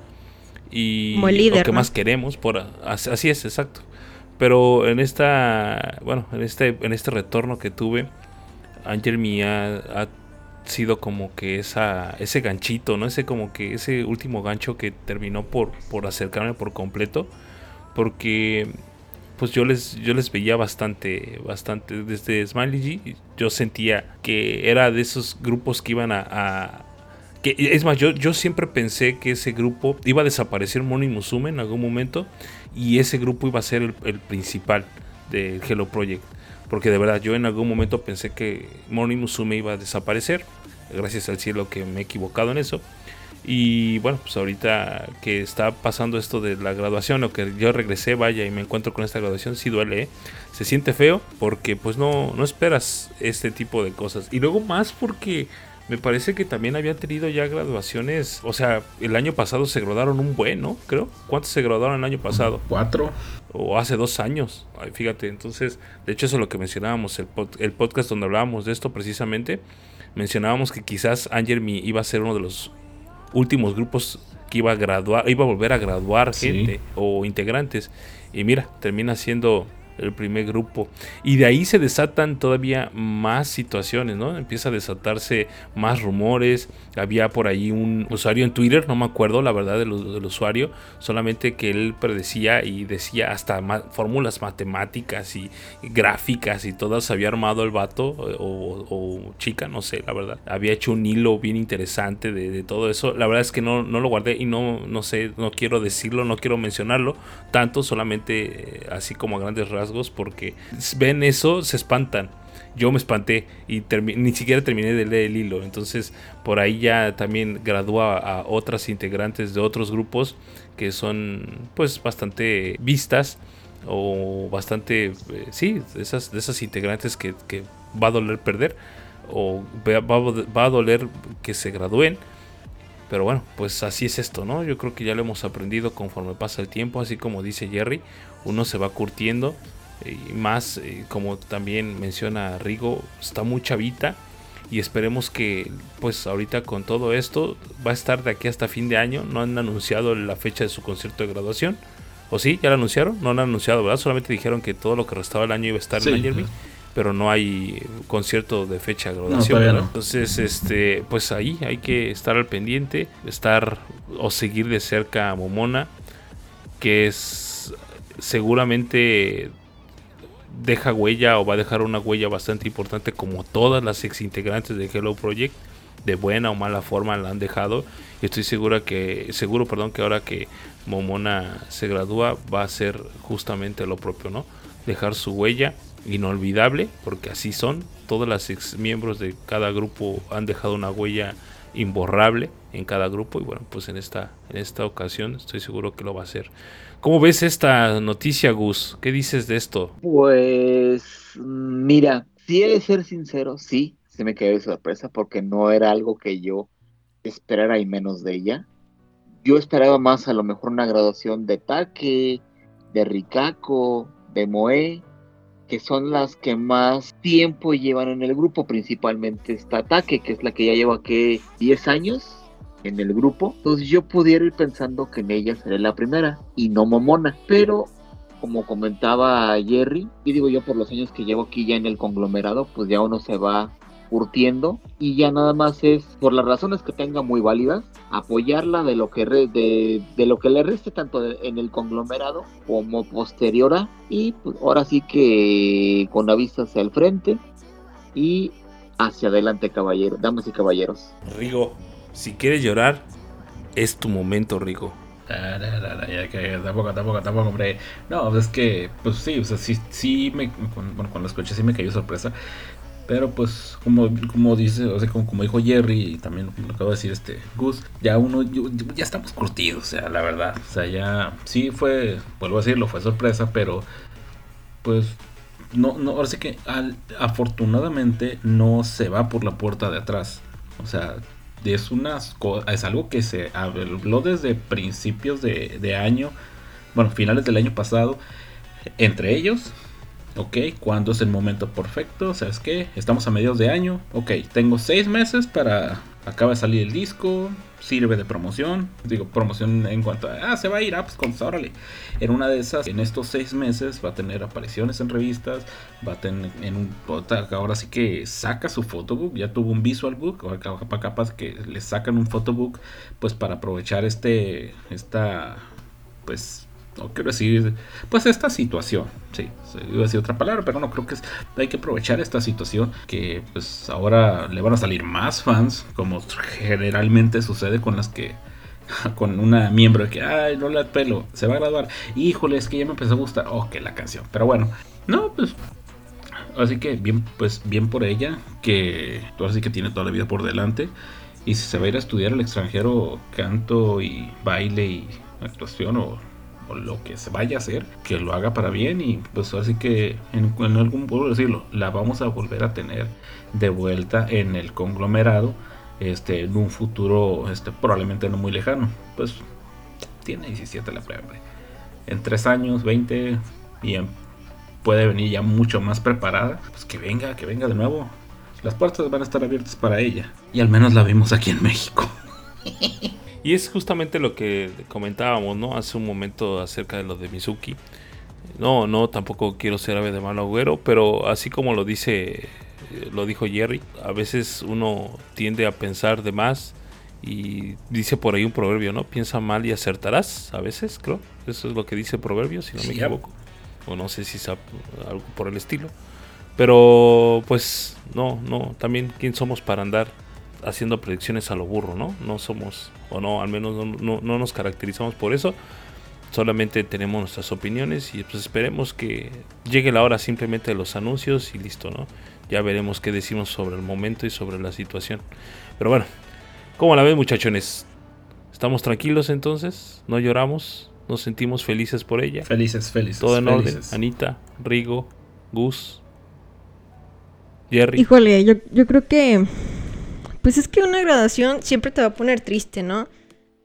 Y como líder, que más queremos. Por, así es, exacto. Pero en esta, bueno, en este, en este retorno que tuve, Angel ha, ha sido como que esa, ese ganchito, ¿no? Ese como que ese último gancho que terminó por, por acercarme por completo. Porque pues yo les, yo les veía bastante, bastante desde Smiley G. Yo sentía que era de esos grupos que iban a, que, es más, yo, yo siempre pensé que ese grupo iba a desaparecer Moni Musume en algún momento y ese grupo iba a ser el, principal del Hello Project. Porque de verdad yo en algún momento pensé que Moni Musume iba a desaparecer. Gracias al cielo que me he equivocado en eso. Y bueno, pues ahorita que está pasando esto de la graduación o que yo regresé, vaya, y me encuentro con esta graduación, sí duele, ¿eh? se siente feo porque pues no, no esperas este tipo de cosas. Y luego más porque me parece que también habían tenido ya graduaciones. O sea, el año pasado se graduaron un buen, ¿no? Creo. ¿Cuántos se graduaron el año pasado? Cuatro. O hace dos años. Ay, fíjate, entonces, de hecho, eso es lo que mencionábamos, el, el podcast donde hablábamos de esto precisamente. Mencionábamos que quizás Me iba a ser uno de los últimos grupos que iba a graduar, iba a volver a graduar gente o integrantes. Y mira, termina siendo el primer grupo. Y de ahí se desatan todavía más situaciones, ¿no? Empieza a desatarse más rumores. Había por ahí un usuario en Twitter, no me acuerdo la verdad del, usuario, solamente que él predecía y decía hasta fórmulas matemáticas y, gráficas y todas había armado el vato o, chica, no sé, la verdad. Había hecho un hilo bien interesante de, todo eso. La verdad es que no, no lo guardé y no, no sé, no quiero decirlo, no quiero mencionarlo tanto, solamente eh, así como a grandes rasgos, porque ven eso, se espantan. Yo me espanté y ni siquiera terminé de leer el hilo. Entonces, por ahí ya también gradúa a otras integrantes de otros grupos que son, pues, bastante vistas o bastante, eh, sí, de esas, de esas integrantes que, va a doler perder o va, a doler que se gradúen. Pero bueno, pues así es esto, ¿no? Yo creo que ya lo hemos aprendido conforme pasa el tiempo, así como dice Jerry, uno se va curtiendo y más, eh, como también menciona Rigo, está muy chavita y esperemos que pues ahorita con todo esto va a estar de aquí hasta fin de año, no han anunciado la fecha de su concierto de graduación. ¿O sí? ¿Ya lo anunciaron? No han anunciado, ¿verdad? Solamente dijeron que todo lo que restaba el año iba a estar en Jeremy pero no hay concierto de fecha de graduación. Entonces, este, pues ahí hay que estar al pendiente, estar o seguir de cerca a Momona, que es seguramente deja huella o va a dejar una huella bastante importante como todas las ex integrantes de Hello Project de buena o mala forma la han dejado estoy segura que seguro perdón que ahora que Momona se gradúa va a ser justamente lo propio no dejar su huella inolvidable, porque así son. Todas las ex miembros de cada grupo han dejado una huella imborrable en cada grupo y bueno, pues en esta en esta ocasión estoy seguro que lo va a hacer. ¿Cómo ves esta noticia, Gus? ¿Qué dices de esto? Pues mira, si he de ser sincero, sí, se me quedó de sorpresa porque no era algo que yo esperara y menos de ella. Yo esperaba más a lo mejor una graduación de Take, de Rikako, de Moe, que son las que más tiempo llevan en el grupo, principalmente esta Ataque, que es la que ya lleva que 10 años en el grupo. Entonces yo pudiera ir pensando que en ella sería la primera y no Momona, pero como comentaba Jerry, y digo yo por los años que llevo aquí ya en el conglomerado, pues ya uno se va curtiendo y ya nada más es por las razones que tenga muy válidas apoyarla de lo que de, de, lo que le reste tanto en el conglomerado como posterior a y pues ahora sí que con la vista hacia el frente y hacia adelante caballeros damas y caballeros Rigo si quieres llorar es tu momento Rigo tampoco, tampoco, tampoco, hombre. No, pues es que, pues sí, o sea, sí, sí me, bueno, cuando escuché sí me cayó sorpresa. Pero pues como, como dice, o sea, como, como dijo Jerry y también lo acabo de decir este Gus, ya uno, ya estamos curtidos, o sea, la verdad. O sea, ya sí fue, vuelvo a decirlo, fue sorpresa, pero pues no, no, ahora sí que afortunadamente no se va por la puerta de atrás. O sea, es es algo que se habló desde principios de, de año, bueno, finales del año pasado, entre ellos Ok, ¿cuándo es el momento perfecto? ¿Sabes qué? Estamos a mediados de año. Ok, tengo seis meses para... Acaba de salir el disco, sirve de promoción. Digo, promoción en cuanto a... Ah, se va a ir, ah, pues con, órale. En una de esas, en estos seis meses, va a tener apariciones en revistas, va a tener en un... Ahora sí que saca su photobook, ya tuvo un visual book, ahora capaz que le sacan un photobook, pues para aprovechar este... Esta... Pues no quiero decir, pues esta situación, sí, iba a decir otra palabra, pero no creo que es, hay que aprovechar esta situación que pues ahora le van a salir más fans, como generalmente sucede con las que *laughs* con una miembro que, ay, no le pelo, se va a graduar. Híjole, es que ya me empezó a gustar. Ok, la canción. Pero bueno, no, pues. Así que bien, pues bien por ella, que ahora sí que tiene toda la vida por delante. Y si se va a ir a estudiar al extranjero canto y baile y actuación o lo que se vaya a hacer, que lo haga para bien y pues así que en, algún puedo decirlo, la vamos a volver a tener de vuelta en el conglomerado este, en un futuro este, probablemente no muy lejano. Pues tiene 17 la prueba. En 3 años, 20, bien, puede venir ya mucho más preparada. Pues que venga, que venga de nuevo. Las puertas van a estar abiertas para ella. Y al menos la vimos aquí en México. *laughs* Y es justamente lo que comentábamos, ¿no? Hace un momento acerca de lo de Mizuki. No, no, tampoco quiero ser ave de mal agüero, pero así como lo dice, lo dijo Jerry, a veces uno tiende a pensar de más y dice por ahí un proverbio, ¿no? Piensa mal y acertarás, a veces, creo. Eso es lo que dice el proverbio, si no me equivoco. O no sé si es algo por el estilo. Pero pues no, no, también quién somos para andar haciendo predicciones a lo burro, ¿no? No somos, o no, al menos no, no, nos caracterizamos por eso. Solamente tenemos nuestras opiniones y pues esperemos que llegue la hora simplemente de los anuncios y listo, ¿no? Ya veremos qué decimos sobre el momento y sobre la situación. Pero bueno, ¿cómo la ven muchachones? ¿Estamos tranquilos entonces? ¿No lloramos? ¿Nos sentimos felices por ella? Felices, felices. Todo en orden. Anita, Rigo, Gus, Jerry. Híjole, yo, yo creo que pues es que una graduación siempre te va a poner triste, ¿no?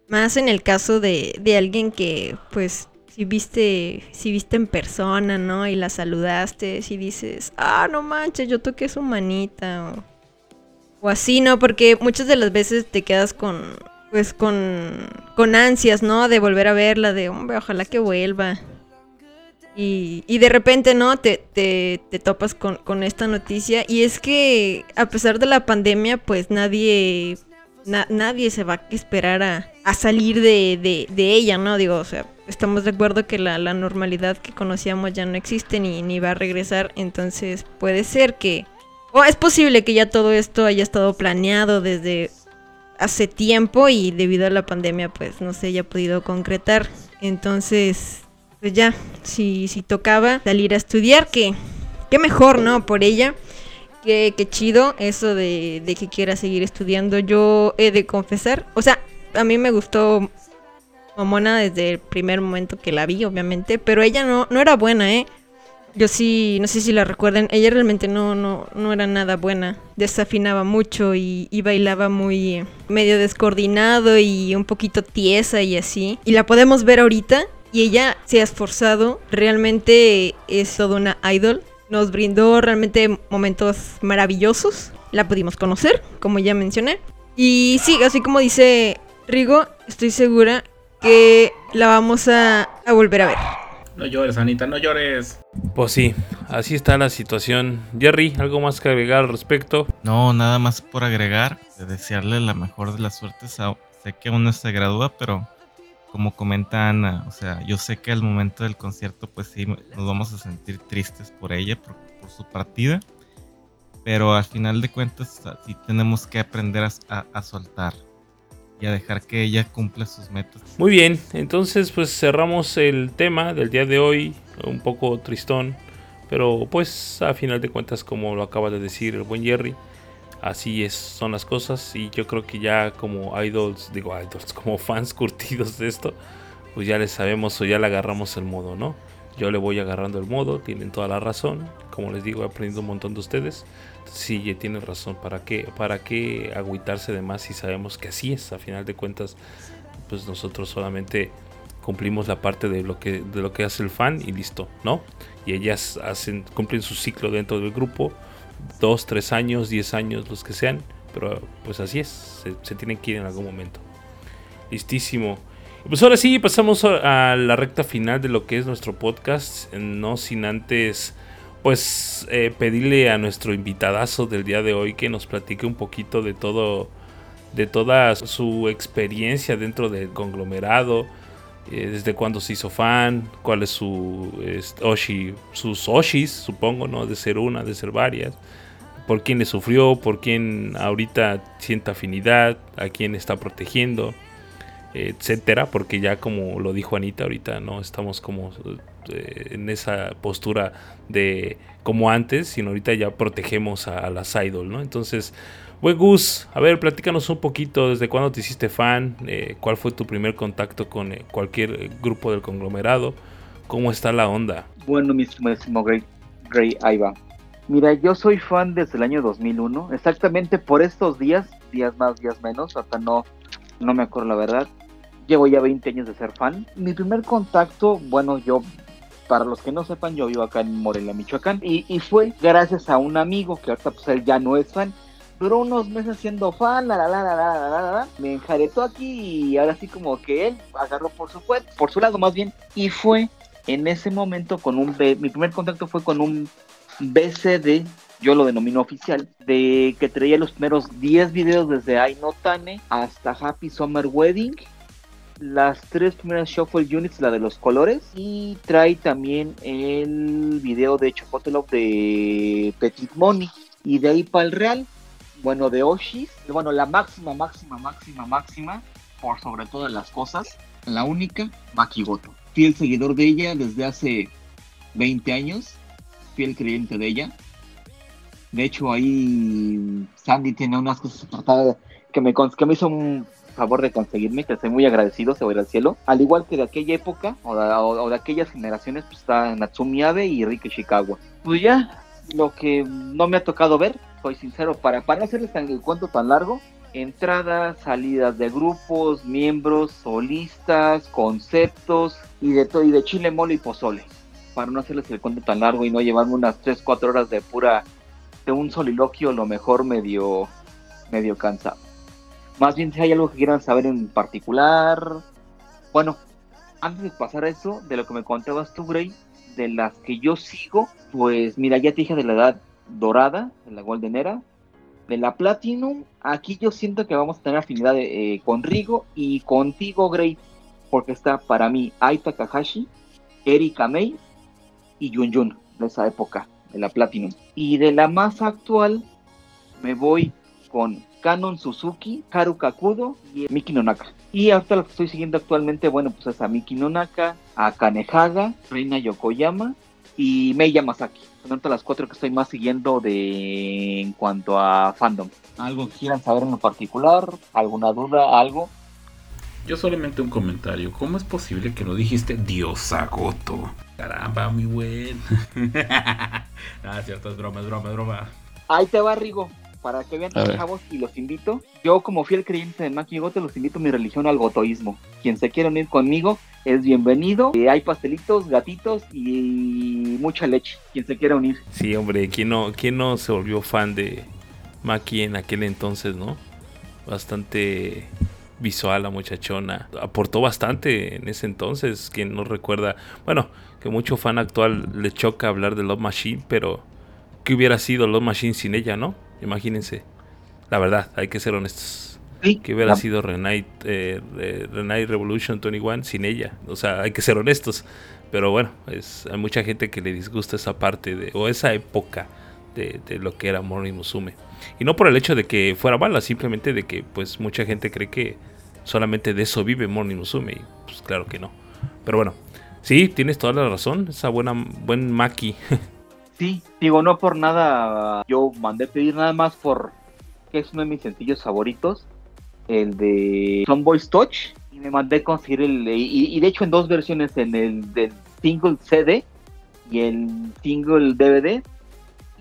Más en el caso de, de alguien que, pues, si viste, si viste en persona, ¿no? Y la saludaste, si dices, ah, no manches, yo toqué su manita. O, así, ¿no? Porque muchas de las veces te quedas con, pues, con, con ansias, ¿no? De volver a verla, de, hombre, ojalá que vuelva. Y, de repente, ¿no? Te, te, topas con, esta noticia. Y es que a pesar de la pandemia, pues nadie, nadie se va a esperar a, salir de, ella, ¿no? Digo, o sea, estamos de acuerdo que la, normalidad que conocíamos ya no existe ni, ni va a regresar. Entonces puede ser que... O es posible que ya todo esto haya estado planeado desde hace tiempo y debido a la pandemia pues no se haya podido concretar. Entonces pues ya, si, si tocaba salir a estudiar, que qué mejor, ¿no? Por ella. Qué, chido eso de, de, que quiera seguir estudiando. Yo he de confesar, o sea, a mí me gustó Momona desde el primer momento que la vi, obviamente, pero ella no, no era buena, ¿eh? Yo sí, no sé si la recuerden, ella realmente no, no, no era nada buena. Desafinaba mucho y, y, bailaba muy medio descoordinado y un poquito tiesa y así. Y la podemos ver ahorita y ella se ha esforzado, realmente es toda una idol. Nos brindó realmente momentos maravillosos. La pudimos conocer, como ya mencioné. Y sí, así como dice Rigo, estoy segura que la vamos a, a volver a ver. No llores, Anita, no llores. Pues sí, así está la situación. Jerry, ¿algo más que agregar al respecto? No, nada más por agregar. De desearle la mejor de las suertes. sé que aún no se gradúa, pero como comenta Ana, o sea, yo sé que al momento del concierto, pues sí, nos vamos a sentir tristes por ella, por, su partida, pero al final de cuentas, sí tenemos que aprender a, soltar y a dejar que ella cumpla sus metas. Muy bien, entonces pues cerramos el tema del día de hoy, un poco tristón, pero pues a final de cuentas, como lo acaba de decir el buen Jerry, así es, son las cosas y yo creo que ya como idols, digo idols, como *laughs* fans curtidos de esto, pues ya les sabemos o ya le agarramos el modo, ¿no? Yo le voy agarrando el modo, tienen toda la razón, como les digo, he aprendido un montón de ustedes. Sí, tienen razón, ¿para qué, ¿para qué agüitarse de más si sabemos que así es? A final de cuentas, pues nosotros solamente cumplimos la parte de lo que, de lo que hace el fan y listo, ¿no? Y ellas hacen, cumplen su ciclo dentro del grupo dos, tres años, diez años, los que sean. Pero pues así es, se, tienen que ir en algún momento. Listísimo. Pues ahora sí, pasamos a la recta final de lo que es nuestro podcast. No sin antes, pues, eh, pedirle a nuestro invitadazo del día de hoy que nos platique un poquito de todo, de toda su experiencia dentro del conglomerado eh, desde cuándo se hizo fan, cuál es su Oshi, sus Oshis, supongo, ¿no? De ser una, de ser varias, por quién le sufrió, por quién ahorita siente afinidad, a quién está protegiendo, etcétera, porque ya como lo dijo Anita ahorita, no estamos como eh, en esa postura de como antes, sino ahorita ya protegemos a, a las idol, ¿no? Entonces, Buen Gus, a ver, platícanos un poquito desde cuándo te hiciste fan, eh, cuál fue tu primer contacto con eh, cualquier eh, grupo del conglomerado, cómo está la onda. Bueno, mi estimadísimo Grey, Grey Aiva. Mira, yo soy fan desde el año 2001, exactamente por estos días, días más, días menos, hasta no, no me acuerdo la verdad. Llevo ya 20 años de ser fan. Mi primer contacto, bueno, yo para los que no sepan, yo vivo acá en Morelia, Michoacán, y, y, fue gracias a un amigo que ahorita pues él ya no es fan, duró unos meses siendo fan, la la la la la la la, me enjaretó aquí y ahora sí como que él agarró por su por su lado más bien. Y fue en ese momento con un mi primer contacto fue con un BCD, yo lo denomino oficial, de que traía los primeros 10 videos desde I No hasta Happy Summer Wedding. Las tres primeras Shuffle Units, la de los colores, y trae también el video de Chocotolog de Petit Money. Y de ahí para el Real, bueno, de Oshis, bueno, la máxima, máxima, máxima, máxima, por sobre todas las cosas, la única, Makigoto. Fiel seguidor de ella desde hace 20 años, fiel creyente de ella. De hecho, ahí Sandy tiene unas cosas que me, que me hizo un favor de conseguirme, que estoy muy agradecido, se va al cielo. Al igual que de aquella época, o de, aquellas generaciones, pues está Natsumi Abe y Rike Shikawa. Pues ya, lo que no me ha tocado ver, soy sincero, para, para no hacerles el cuento tan largo, entradas, salidas de grupos, miembros, solistas, conceptos y de todo, y de chile, mole y pozole. Para no hacerles el cuento tan largo y no llevarme unas 3, 4 horas de pura, de un soliloquio, lo mejor medio, medio cansado. Más bien si hay algo que quieran saber en particular. Bueno, antes de pasar a eso, de lo que me contabas tú, Gray, de las que yo sigo, pues mira, ya te dije de la edad dorada, de la Golden Era, de la Platinum, aquí yo siento que vamos a tener afinidad eh, con Rigo y contigo, Gray, porque está para mí Ai Takahashi, Erika May y Yun Yun de esa época, de la Platinum. Y de la más actual, me voy con Canon Suzuki, Haru Kakudo y Miki Nonaka. Y ahorita lo que estoy siguiendo actualmente, bueno, pues es a Miki Nonaka, a Kanehaga, Reina Yokoyama y Mei Yamasaki. Son las cuatro que estoy más siguiendo de en cuanto a fandom. ¿Algo que quieran saber en lo particular? ¿Alguna duda? ¿Algo? Yo solamente un comentario. ¿Cómo es posible que no dijiste Diosagoto? Caramba, mi buen. *laughs* ah, cierto, es broma, es broma, es broma. Ahí te va, Rigo para que vean, chavos, y los invito. Yo, como fiel creyente de Maki Gote, los invito a mi religión al gotoísmo. Quien se quiera unir conmigo es bienvenido. Eh, hay pastelitos, gatitos y mucha leche. Quien se quiera unir. Sí, hombre, ¿quién no, quién no se volvió fan de Maki en aquel entonces, no? Bastante visual la muchachona. Aportó bastante en ese entonces. Quien no recuerda, bueno, que mucho fan actual le choca hablar de Love Machine, pero ¿qué hubiera sido Love Machine sin ella, no? Imagínense. La verdad, hay que ser honestos. Que hubiera sido Renate, eh, Revolution 21 sin ella. O sea, hay que ser honestos. Pero bueno, es, hay mucha gente que le disgusta esa parte de, o esa época de, lo que era Morning Musume. Y no por el hecho de que fuera mala, simplemente de que pues mucha gente cree que solamente de eso vive Morning Musume. Y pues claro que no. Pero bueno, sí, tienes toda la razón. Esa buena, buen Maki. *laughs* Sí, digo, no por nada, yo mandé pedir nada más por que es uno de mis sencillos favoritos, el de Boys Touch, y me mandé conseguir el, y, de hecho en dos versiones, en el del single CD y el single DVD,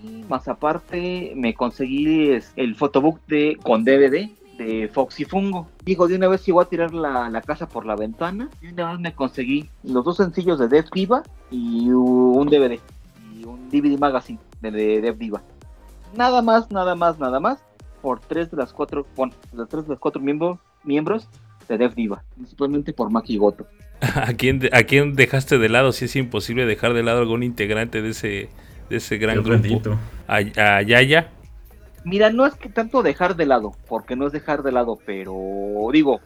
y más aparte me conseguí el photobook de, con DVD de Foxy Fungo. Digo, de una vez iba a tirar la, la, casa por la ventana. Y una vez me conseguí los dos sencillos de Death Viva y un DVD un DVD Magazine de, Dev Diva. Nada más, nada más, nada más, por tres de las cuatro, bueno, de tres de los cuatro miembros, miembros de Dev Diva, principalmente por Maki Goto. *laughs* ¿A quién, ¿A quién dejaste de lado? Si es imposible dejar de lado algún integrante de ese, de ese gran grupo. A, a, Yaya. Mira, no es que tanto dejar de lado, porque no es dejar de lado, pero digo,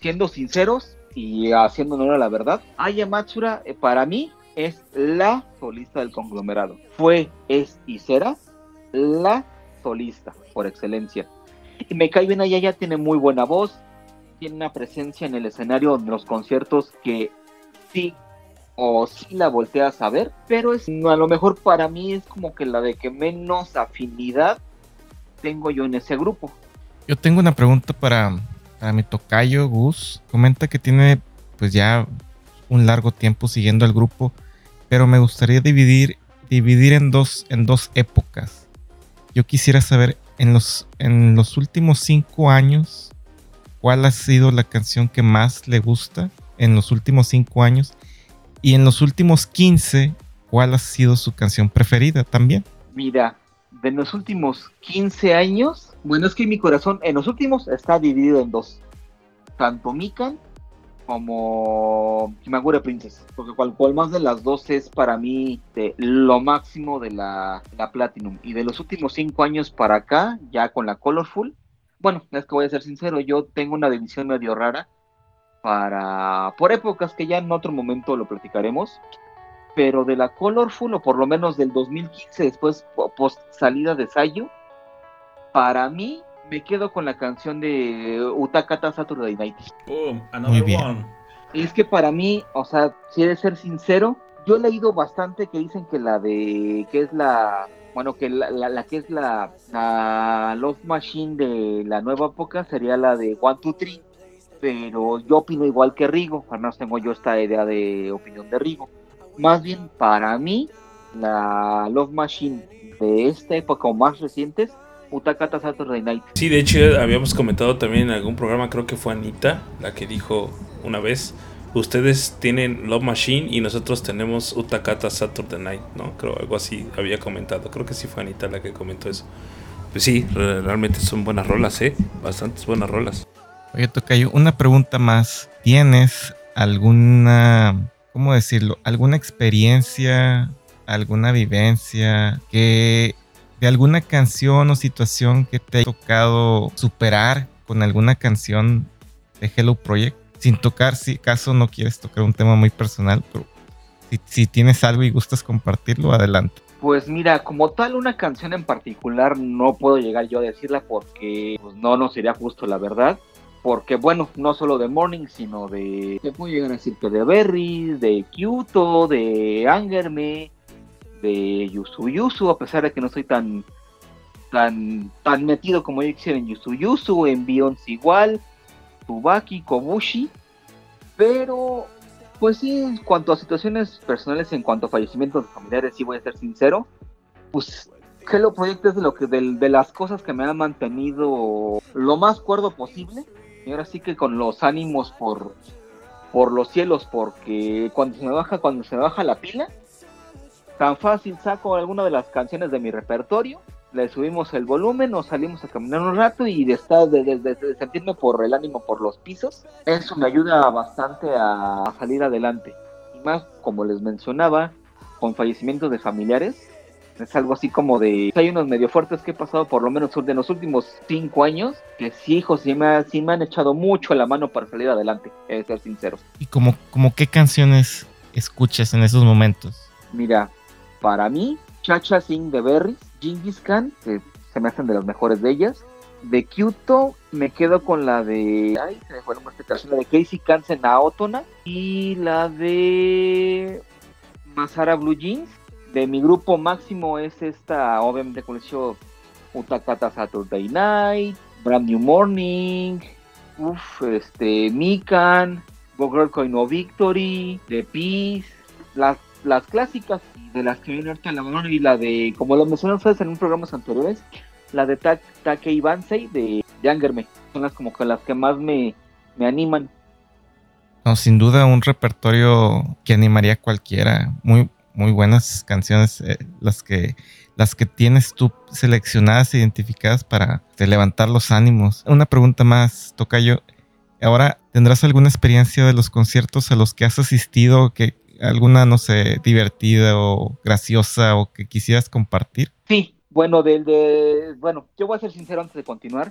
siendo sinceros y haciendo honor a la verdad, Aya Matsura, eh, para mí, es la solista del conglomerado. Fue, es y será la solista por excelencia. Y me cae bien allá, ya tiene muy buena voz, tiene una presencia en el escenario en los conciertos que sí o sí la volteas a ver, pero es a lo mejor para mí es como que la de que menos afinidad tengo yo en ese grupo. Yo tengo una pregunta para, para mi tocayo Gus. Comenta que tiene pues ya un largo tiempo siguiendo al grupo pero me gustaría dividir, dividir en, dos, en dos épocas. Yo quisiera saber en los, en los últimos cinco años cuál ha sido la canción que más le gusta en los últimos cinco años y en los últimos 15 cuál ha sido su canción preferida también. Mira, de los últimos 15 años, bueno, es que mi corazón en los últimos está dividido en dos. Tanto Mikan como Kimagure Princess, porque cual, cual, más de las dos es para mí de lo máximo de la, la, Platinum. Y de los últimos cinco años para acá, ya con la Colorful, bueno, es que voy a ser sincero, yo tengo una división medio rara para, por épocas que ya en otro momento lo platicaremos, pero de la Colorful, o por lo menos del 2015, después post salida de Sayo, para mí me quedo con la canción de Utakata Saturday Night. Boom, another one. Y es que para mí, o sea, si he de ser sincero, yo he leído bastante que dicen que la de, que es la, bueno, que la, la, que es la, la Love Machine de la nueva época sería la de One, Two, Three, pero yo opino igual que Rigo, al menos tengo yo esta idea de opinión de Rigo. Más bien, para mí, la Love Machine de esta época o más recientes Utakata Saturday Night. Sí, de hecho habíamos comentado también en algún programa, creo que fue Anita, la que dijo una vez, ustedes tienen Love Machine y nosotros tenemos Utakata Saturday Night, ¿no? Creo algo así había comentado, creo que sí fue Anita la que comentó eso. Pues sí, realmente son buenas rolas, ¿eh? Bastantes buenas rolas. Oye, Tocayo, una pregunta más. ¿Tienes alguna, cómo decirlo, alguna experiencia, alguna vivencia que de alguna canción o situación que te haya tocado superar con alguna canción de Hello Project, sin tocar, si caso no quieres tocar un tema muy personal, pero si, tienes algo y gustas compartirlo, adelante. Pues mira, como tal una canción en particular no puedo llegar yo a decirla porque pues, no nos sería justo la verdad. Porque bueno, no solo de Morning, sino de... ¿Qué puedo llegar a decir? Que de Berry, de Kyoto, de Angerme, de Yusu Yusu, a pesar de que no soy tan tan tan metido como yo quisiera en Yusu Yusu, en Beyoncé igual, Tsubaki, Kobushi, pero pues sí, en cuanto a situaciones personales, en cuanto a fallecimientos familiares, sí voy a ser sincero, pues Hello Project es de, lo que, de, de las cosas que me han mantenido lo más cuerdo posible, y ahora sí que con los ánimos por, por los cielos, porque cuando se me baja, cuando se me baja la pila, Tan fácil saco alguna de las canciones de mi repertorio, le subimos el volumen, nos salimos a caminar un rato y de estar de, sentirme por el ánimo por los pisos, eso me ayuda bastante a salir adelante. Y más, como les mencionaba, con fallecimientos de familiares, es algo así como de hay unos medio fuertes que he pasado por lo menos de los últimos cinco años que sí hijos sí me, sí me han echado mucho la mano para salir adelante he de ser sinceros y como como qué canciones escuchas en esos momentos mira para mí, Chacha Singh de Berries, Genghis Khan, que se me hacen de las mejores de ellas. De Kyoto me quedo con la de. Ay, se me el nombre de La de Casey Kansen Aotona. Y la de. Masara Blue Jeans. De mi grupo máximo es esta, obviamente, conoció Utakata Saturday Night. Brand New Morning. Uf, este. Mikan. Go Girl Coino Victory. The Peace. Las, las clásicas de las que viene ahorita la mano y la de, como lo mencionaron ustedes en un programas anteriores, la de Ta Takei de Yangerme. Son las como que las que más me, me animan. No, sin duda un repertorio que animaría a cualquiera. Muy, muy buenas canciones, eh, las que las que tienes tú seleccionadas identificadas para levantar los ánimos. Una pregunta más, Tocayo. Ahora, ¿tendrás alguna experiencia de los conciertos a los que has asistido que, alguna, no sé, divertida o graciosa o que quisieras compartir? Sí, bueno, del de, bueno, yo voy a ser sincero antes de continuar.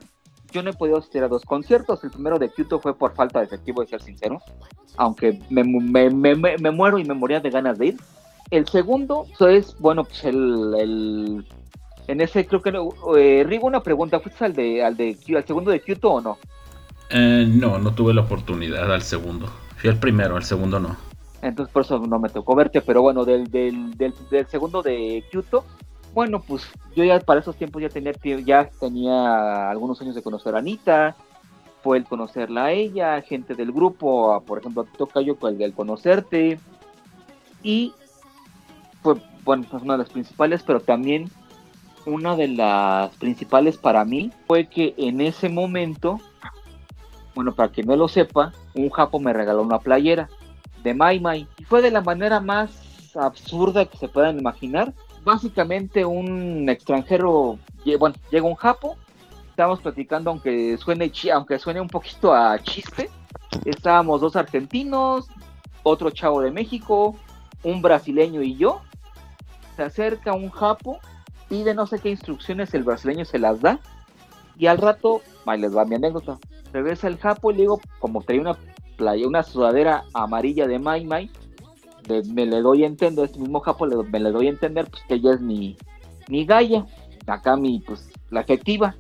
Yo no he podido asistir a dos conciertos. El primero de Kyoto fue por falta de efectivo, de ser sincero. Aunque me, me, me, me, muero y me moría de ganas de ir. El segundo es, bueno, pues el, el en ese creo que eh, Rigo una pregunta, ¿fuiste al de al de al segundo de Kyoto o no? Eh, no, no tuve la oportunidad al segundo. Fui al primero, al segundo no entonces por eso no me tocó verte, pero bueno, del, del, del, segundo de Kyoto, bueno, pues yo ya para esos tiempos ya tenía, ya tenía algunos años de conocer a Anita, fue el conocerla a ella, gente del grupo, por ejemplo, toca yo el, el conocerte, y fue, bueno, pues una de las principales, pero también una de las principales para mí fue que en ese momento, bueno, para quien no lo sepa, un japo me regaló una playera de Mai Mai. Fue de la manera más absurda que se puedan imaginar. Básicamente un extranjero, bueno, llega un japo, estamos platicando aunque suene, aunque suene un poquito a chiste, Estábamos dos argentinos, otro chavo de México, un brasileño y yo. Se acerca un japo, pide no sé qué instrucciones, el brasileño se las da. Y al rato, ahí les va mi anécdota. Regresa el japo y le digo, como traía una playa, una sudadera amarilla de Mai Mai, me le doy a entender, este mismo japo me le doy a entender pues que ella es mi, mi galla, acá mi, pues, la efectiva.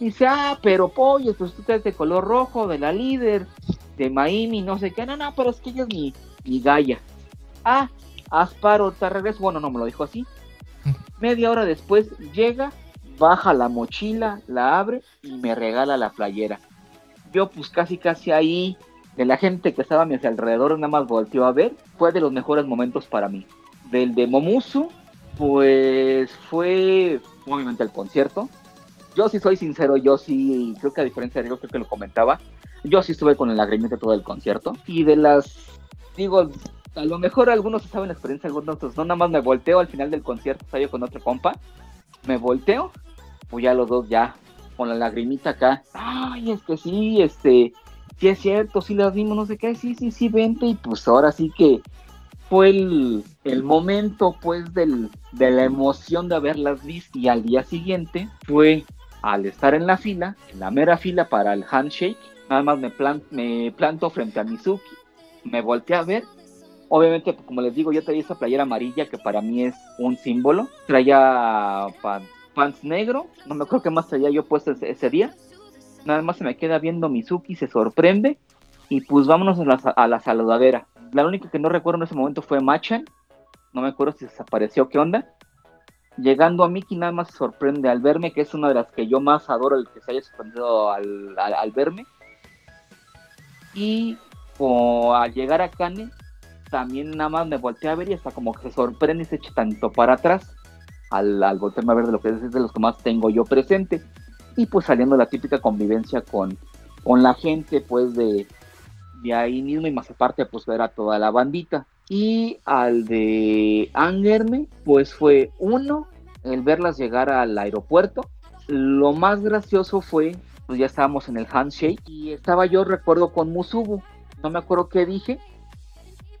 Dice, ah, pero pollo, pues tú de color rojo, de la líder, de Maimi, no sé qué. No, no, pero es que ella es mi, mi galla. Ah, Asparo, te regreso. Bueno, no me lo dijo así. *laughs* Media hora después llega, baja la mochila, la abre y me regala la playera. Yo pues casi casi ahí, de la gente que estaba a mi alrededor, nada más volteó a ver. Fue de los mejores momentos para mí. Del de Momusu, pues fue obviamente el concierto yo sí soy sincero, yo sí, creo que a diferencia de yo creo que lo comentaba, yo sí estuve con el lagrimito todo el concierto. Y de las, digo, a lo mejor algunos saben la experiencia, algunos otros no, nada más me volteo al final del concierto, estaba yo con otro compa, me volteo, pues ya los dos ya, con la lagrimita acá, ay, es que sí, este, sí es cierto, sí las vimos, no sé qué, sí, sí, sí, vente, y pues ahora sí que fue el, el momento pues del, de la emoción de haberlas visto y al día siguiente fue al estar en la fila, en la mera fila para el handshake, nada más me, me planto frente a Mizuki, me volteé a ver. Obviamente, pues, como les digo, yo traía esa playera amarilla que para mí es un símbolo. Traía pants negro, no me acuerdo qué más traía yo puesto ese, día. Nada más se me queda viendo Mizuki, se sorprende y pues vámonos a la, saludadera. La única que no recuerdo en ese momento fue Machan. No me acuerdo si desapareció, qué onda. Llegando a Mickey nada más se sorprende al verme, que es una de las que yo más adoro, el que se haya sorprendido al, verme. Y al llegar a Kane, también nada más me volteé a ver y hasta como que se sorprende y se echa tanto para atrás al, al voltearme a ver de lo que es de los que más tengo yo presente. Y pues saliendo la típica convivencia con, con la gente, pues de, de ahí mismo y más aparte, pues ver a toda la bandita. Y al de Angerme, pues fue uno, el verlas llegar al aeropuerto. Lo más gracioso fue, pues ya estábamos en el handshake y estaba yo, recuerdo, con Musubu. No me acuerdo qué dije.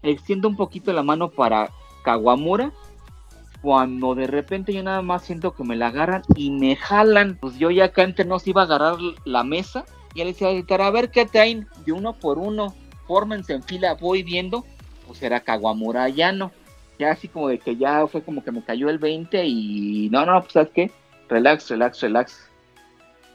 Extiendo un poquito la mano para Kawamura. Cuando de repente yo nada más siento que me la agarran y me jalan. Pues yo ya acá entre nos iba a agarrar la mesa. Y él decía, a ver qué traen de uno por uno. Fórmense en fila, voy viendo pues era Kawamura no Ya así como de que ya fue como que me cayó el 20 y no, no, pues sabes qué, relax, relax, relax.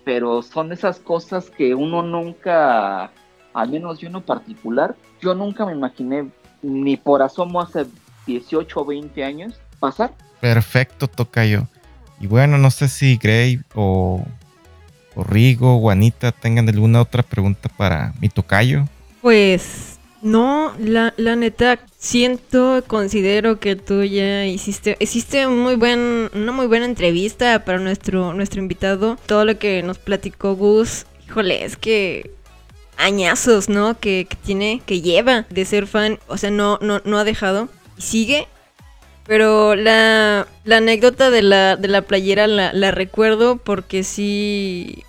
Pero son esas cosas que uno nunca, al menos yo en particular, yo nunca me imaginé ni por asomo hace 18 o 20 años pasar. Perfecto, Tocayo. Y bueno, no sé si Gray o, o Rigo o Anita tengan alguna otra pregunta para mi Tocayo. Pues no, la, la neta, siento, considero que tú ya hiciste, hiciste muy buen, una muy buena entrevista para nuestro, nuestro invitado. Todo lo que nos platicó Gus, híjole, es que añazos, ¿no? Que, tiene, que lleva de ser fan, o sea, no, no, no ha dejado y sigue. Pero la, anécdota de la, de la playera la, recuerdo porque sí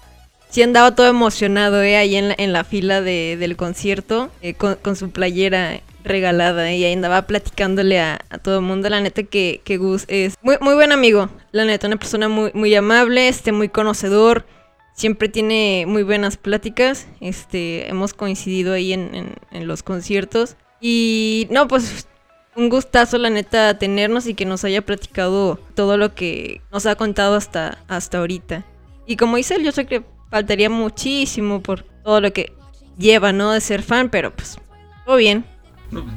sí andaba todo emocionado, ¿eh? Ahí en la, en la fila de, del concierto, eh, con, su playera regalada, y ahí andaba platicándole a, todo el mundo. La neta que, que Gus es muy, muy buen amigo, la neta, una persona muy, muy amable, este, muy conocedor. Siempre tiene muy buenas pláticas. Este, hemos coincidido ahí en, en los conciertos. Y no, pues un gustazo, la neta, tenernos y que nos haya platicado todo lo que nos ha contado hasta, hasta ahorita. Y como dice él, yo sé que faltaría muchísimo por todo lo que lleva, ¿no? De ser fan, pero pues, todo bien.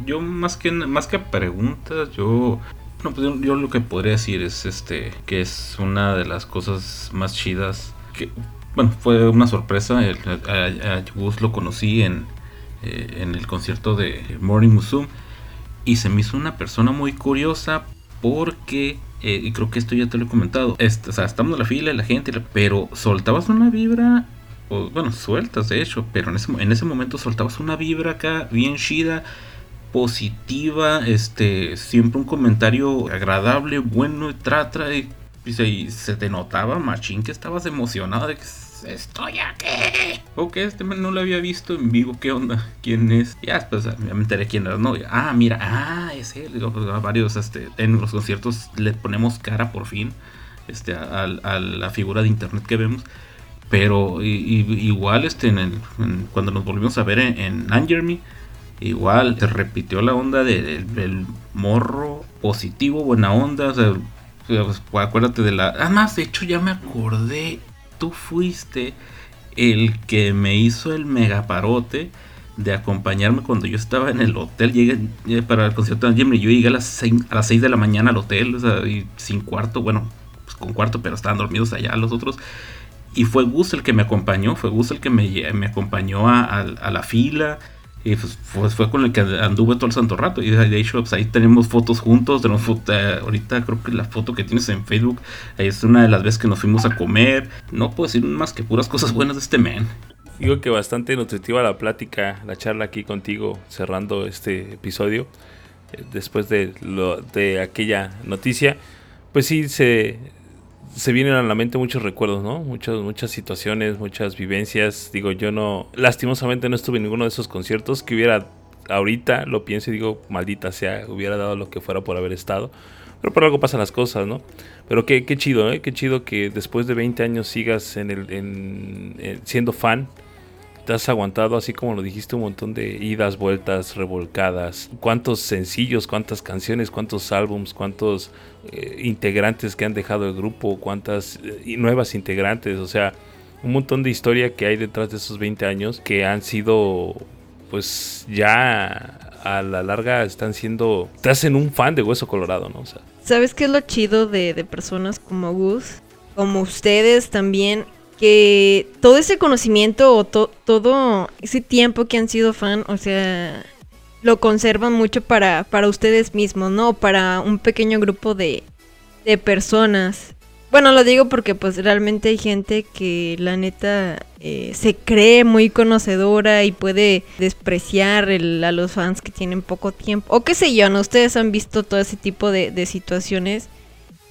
yo más que más que preguntas, yo no, pues yo, lo que podría decir es este que es una de las cosas más chidas que bueno, fue una sorpresa, a, Gus lo conocí en, eh, en el concierto de Morning Musume y se me hizo una persona muy curiosa porque eh, y creo que esto ya te lo he comentado, o sea, estamos en la fila, la gente, pero soltabas una vibra, o, bueno, sueltas de hecho, pero en ese, en ese momento soltabas una vibra acá bien chida, positiva, este, siempre un comentario agradable, bueno, y, y, se te notaba, machín, que estabas emocionado de que estoy aquí. Ok, este no lo había visto en vivo, ¿qué onda? ¿Quién es? Ya ya me enteré quién era, ¿no? Ah, mira, ah, es él. Pues, a varios, este, en los conciertos le ponemos cara por fin este, a, la figura de internet que vemos. Pero igual este, cuando nos volvimos a ver en, en igual se repitió la onda del morro positivo, buena onda. O sea, pues, acuérdate de la. Además, de hecho, ya me acordé. Tú fuiste el que me hizo el megaparote de acompañarme cuando yo estaba en el hotel. Llegué, para el concierto de Jimmy. Yo llegué a las 6, a las 6 de la mañana al hotel, sin cuarto. Bueno, pues con cuarto, pero estaban dormidos allá los otros. Y fue Gus el que me acompañó, fue Gus el que me, acompañó a la fila. Y pues, fue con el que anduve todo el santo rato. Y de hecho, pues ahí tenemos fotos juntos. Tenemos foto, eh, ahorita creo que la foto que tienes en Facebook es una de las veces que nos fuimos a comer. No puedo decir más que puras cosas buenas de este man. Digo que bastante nutritiva la plática, la charla aquí contigo, cerrando este episodio. Eh, después de, lo, de aquella noticia, pues sí, se, se vienen a la mente muchos recuerdos, ¿no? Muchas, muchas situaciones, muchas vivencias. Digo, yo no, lastimosamente no estuve en ninguno de esos conciertos que hubiera, ahorita lo pienso y digo, maldita sea, hubiera dado lo que fuera por haber estado. Pero por algo pasan las cosas, ¿no? Pero qué, qué chido, ¿eh? Qué chido que después de 20 años sigas en el, en, siendo fan te has aguantado, así como lo dijiste, un montón de idas, vueltas, revolcadas. ¿Cuántos sencillos, cuántas canciones, cuántos álbums, cuántos eh, integrantes que han dejado el grupo, cuántas eh, nuevas integrantes? O sea, un montón de historia que hay detrás de esos 20 años que han sido, pues ya a la larga están siendo, te hacen un fan de Hueso Colorado, ¿no? O sea, ¿Sabes qué es lo chido de, de personas como Gus? Como ustedes también que todo ese conocimiento o todo ese tiempo que han sido fan, o sea, lo conservan mucho para, para ustedes mismos, ¿no? Para un pequeño grupo de, de personas. Bueno, lo digo porque pues realmente hay gente que la neta eh, se cree muy conocedora y puede despreciar a los fans que tienen poco tiempo. O qué sé yo, ¿no? Ustedes han visto todo ese tipo de, de situaciones.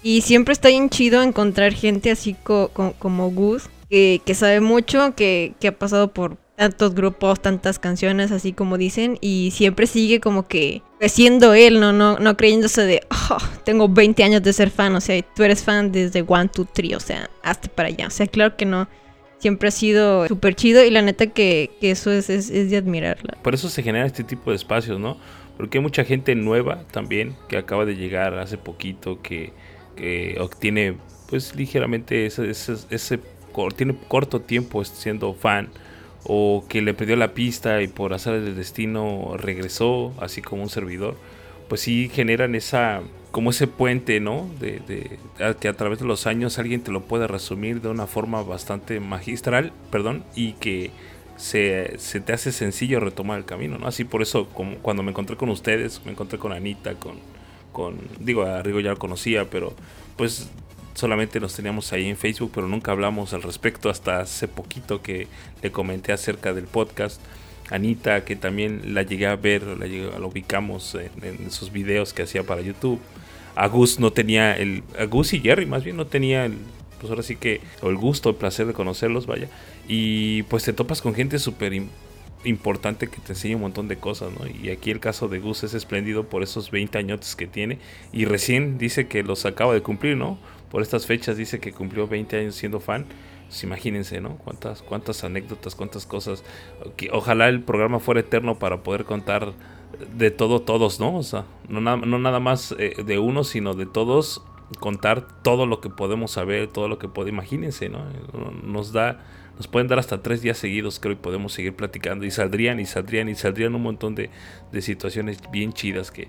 Y siempre está bien chido encontrar gente así como Gus que, sabe mucho, que, ha pasado por tantos grupos, tantas canciones, así como dicen, y siempre sigue como que siendo él, ¿no? No, no creyéndose de, oh, tengo 20 años de ser fan, o sea, tú eres fan desde One, Two, Three, o sea, hasta para allá. O sea, claro que no. Siempre ha sido súper chido y la neta que, eso es, es, de admirarla. Por eso se genera este tipo de espacios, ¿no? Porque hay mucha gente nueva también que acaba de llegar hace poquito, que, obtiene pues ligeramente ese, ese, tiene corto tiempo siendo fan o que le perdió la pista y por hacer el destino regresó, así como un servidor, pues sí generan esa como ese puente, ¿no? De, que a través de los años alguien te lo puede resumir de una forma bastante magistral, perdón, y que se, te hace sencillo retomar el camino, ¿no? Así por eso, como cuando me encontré con ustedes, me encontré con Anita, con, con digo, a Rigo ya lo conocía, pero pues solamente nos teníamos ahí en Facebook, pero nunca hablamos al respecto hasta hace poquito que le comenté acerca del podcast. Anita, que también la llegué a ver, la, la ubicamos en, esos videos que hacía para YouTube. Agus no tenía el. Agus y Jerry, más bien, no tenía el. Pues ahora sí que. El gusto, el placer de conocerlos, vaya. Y pues te topas con gente súper importante que te enseña un montón de cosas, ¿no? Y aquí el caso de Gus es espléndido por esos 20 años que tiene. Y recién dice que los acaba de cumplir, ¿no? por estas fechas dice que cumplió 20 años siendo fan. Pues imagínense, ¿no? Cuántas, cuántas anécdotas, cuántas cosas. ojalá el programa fuera eterno para poder contar de todo, todos, ¿no? O sea, no, no nada más eh, de uno, sino de todos, contar todo lo que podemos saber, todo lo que puede. Imagínense, ¿no? Nos da, nos pueden dar hasta tres días seguidos, creo, y podemos seguir platicando. Y saldrían, y saldrían, y saldrían un montón de, de situaciones bien chidas que,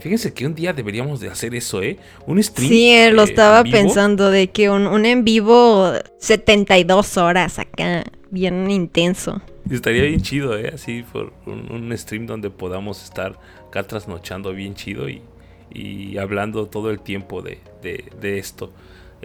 fíjense que un día deberíamos de hacer eso, ¿eh? Un stream. Sí, eh, lo estaba pensando de que un, en vivo 72 horas acá, bien intenso. Estaría bien chido, ¿eh? Así por un, stream donde podamos estar acá trasnochando bien chido y, y hablando todo el tiempo de, de, esto.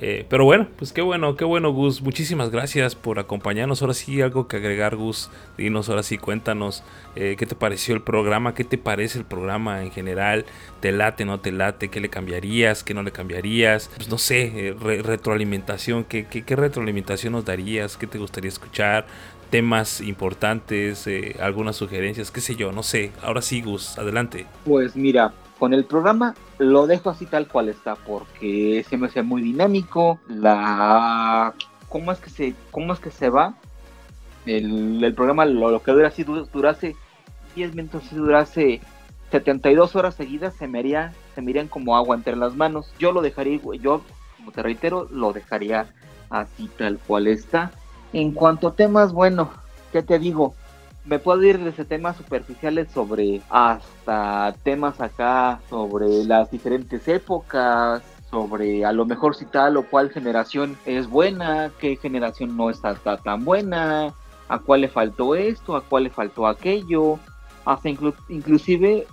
Eh, pero bueno, pues qué bueno, qué bueno Gus. Muchísimas gracias por acompañarnos. Ahora sí, algo que agregar Gus. Dinos, ahora sí, cuéntanos eh, qué te pareció el programa, qué te parece el programa en general. ¿Te late, no te late? ¿Qué le cambiarías? ¿Qué no le cambiarías? Pues no sé, eh, retroalimentación. ¿qué, ¿qué, retroalimentación nos darías? ¿Qué te gustaría escuchar? temas importantes, algunas sugerencias, qué sé yo, no sé. Ahora sí, Gus, adelante. Pues mira, con el programa lo dejo así tal cual está porque se me muy dinámico. La cómo es que se cómo es que se va el, programa lo, que dura si durase 10 minutos si durase 72 horas seguidas se me se me como agua entre las manos. Yo lo dejaría yo como te reitero lo dejaría así tal cual está. En cuanto a temas, bueno, ¿qué te digo? Me puedo ir desde temas superficiales sobre hasta temas acá sobre las diferentes épocas, sobre a lo mejor si tal o cual generación es buena, qué generación no está, tan buena, a cuál le faltó esto, a cuál le faltó aquello, hasta inclusive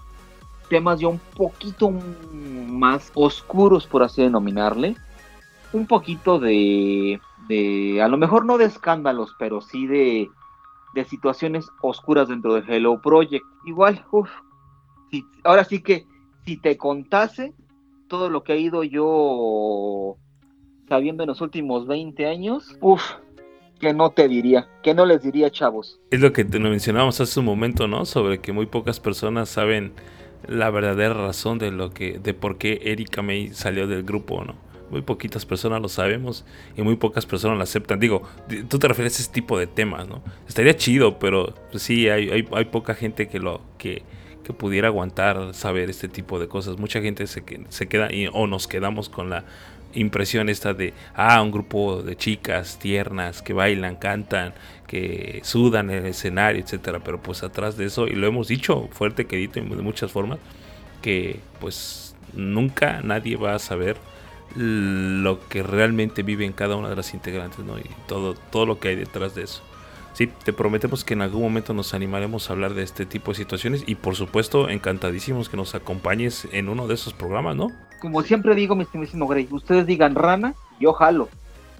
temas ya un poquito más oscuros, por así denominarle, un poquito de, de, a lo mejor no de escándalos, pero sí de de situaciones oscuras dentro de Hello Project. Igual, uff, ahora sí que si te contase todo lo que he ido yo sabiendo en los últimos 20 años, uff, que no te diría, que no les diría, chavos. Es lo que te mencionábamos hace un momento, ¿no? Sobre que muy pocas personas saben la verdadera razón de lo que, de por qué Erika May salió del grupo, ¿no? Muy poquitas personas lo sabemos y muy pocas personas lo aceptan. Digo, tú te refieres a ese tipo de temas, ¿no? Estaría chido, pero pues, sí, hay, hay, poca gente que lo que, que, pudiera aguantar saber este tipo de cosas. Mucha gente se, se queda y, o nos quedamos con la impresión esta de, ah, un grupo de chicas tiernas que bailan, cantan, que sudan en el escenario, etcétera. Pero pues atrás de eso, y lo hemos dicho fuerte, querido, de muchas formas, que pues nunca nadie va a saber lo que realmente vive en cada una de las integrantes, ¿no? Y todo, todo lo que hay detrás de eso. Sí, te prometemos que en algún momento nos animaremos a hablar de este tipo de situaciones y por supuesto encantadísimos que nos acompañes en uno de esos programas, ¿no? Como siempre digo, mi estimísimo Grey, ustedes digan rana, yo jalo.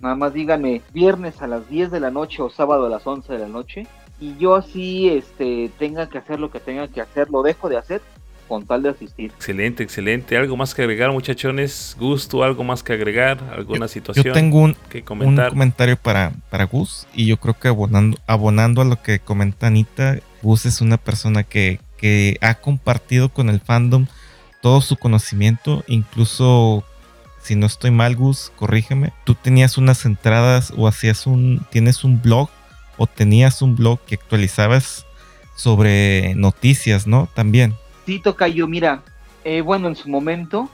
Nada más díganme viernes a las 10 de la noche o sábado a las 11 de la noche y yo así este tenga que hacer lo que tenga que hacer, lo dejo de hacer con tal de asistir. Excelente, excelente. ¿Algo más que agregar, muchachones? ¿Gusto? ¿Algo más que agregar? ¿Alguna situación? Yo tengo un, que comentar? un comentario para, para Gus y yo creo que abonando, abonando a lo que comenta Anita, Gus es una persona que, que ha compartido con el fandom todo su conocimiento, incluso si no estoy mal, Gus, corrígeme. Tú tenías unas entradas o hacías un, tienes un blog o tenías un blog que actualizabas sobre noticias, ¿no? También. Sí, yo, mira, eh, bueno, en su momento,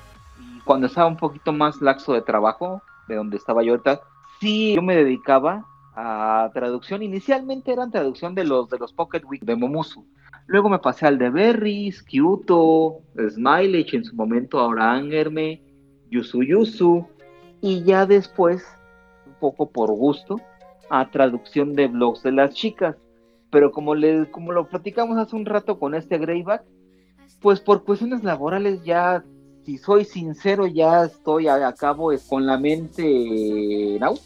cuando estaba un poquito más laxo de trabajo, de donde estaba yo ahorita, sí, yo me dedicaba a traducción. Inicialmente eran traducción de los de los Pocket Week de Momusu. Luego me pasé al de Berries, Kyuto, Smiley, en su momento, ahora Angerme, Yusu Yusu. Y ya después, un poco por gusto, a traducción de blogs de las chicas. Pero como, le, como lo platicamos hace un rato con este Greyback, pues por cuestiones laborales ya, si soy sincero, ya estoy a, cabo con la mente en out,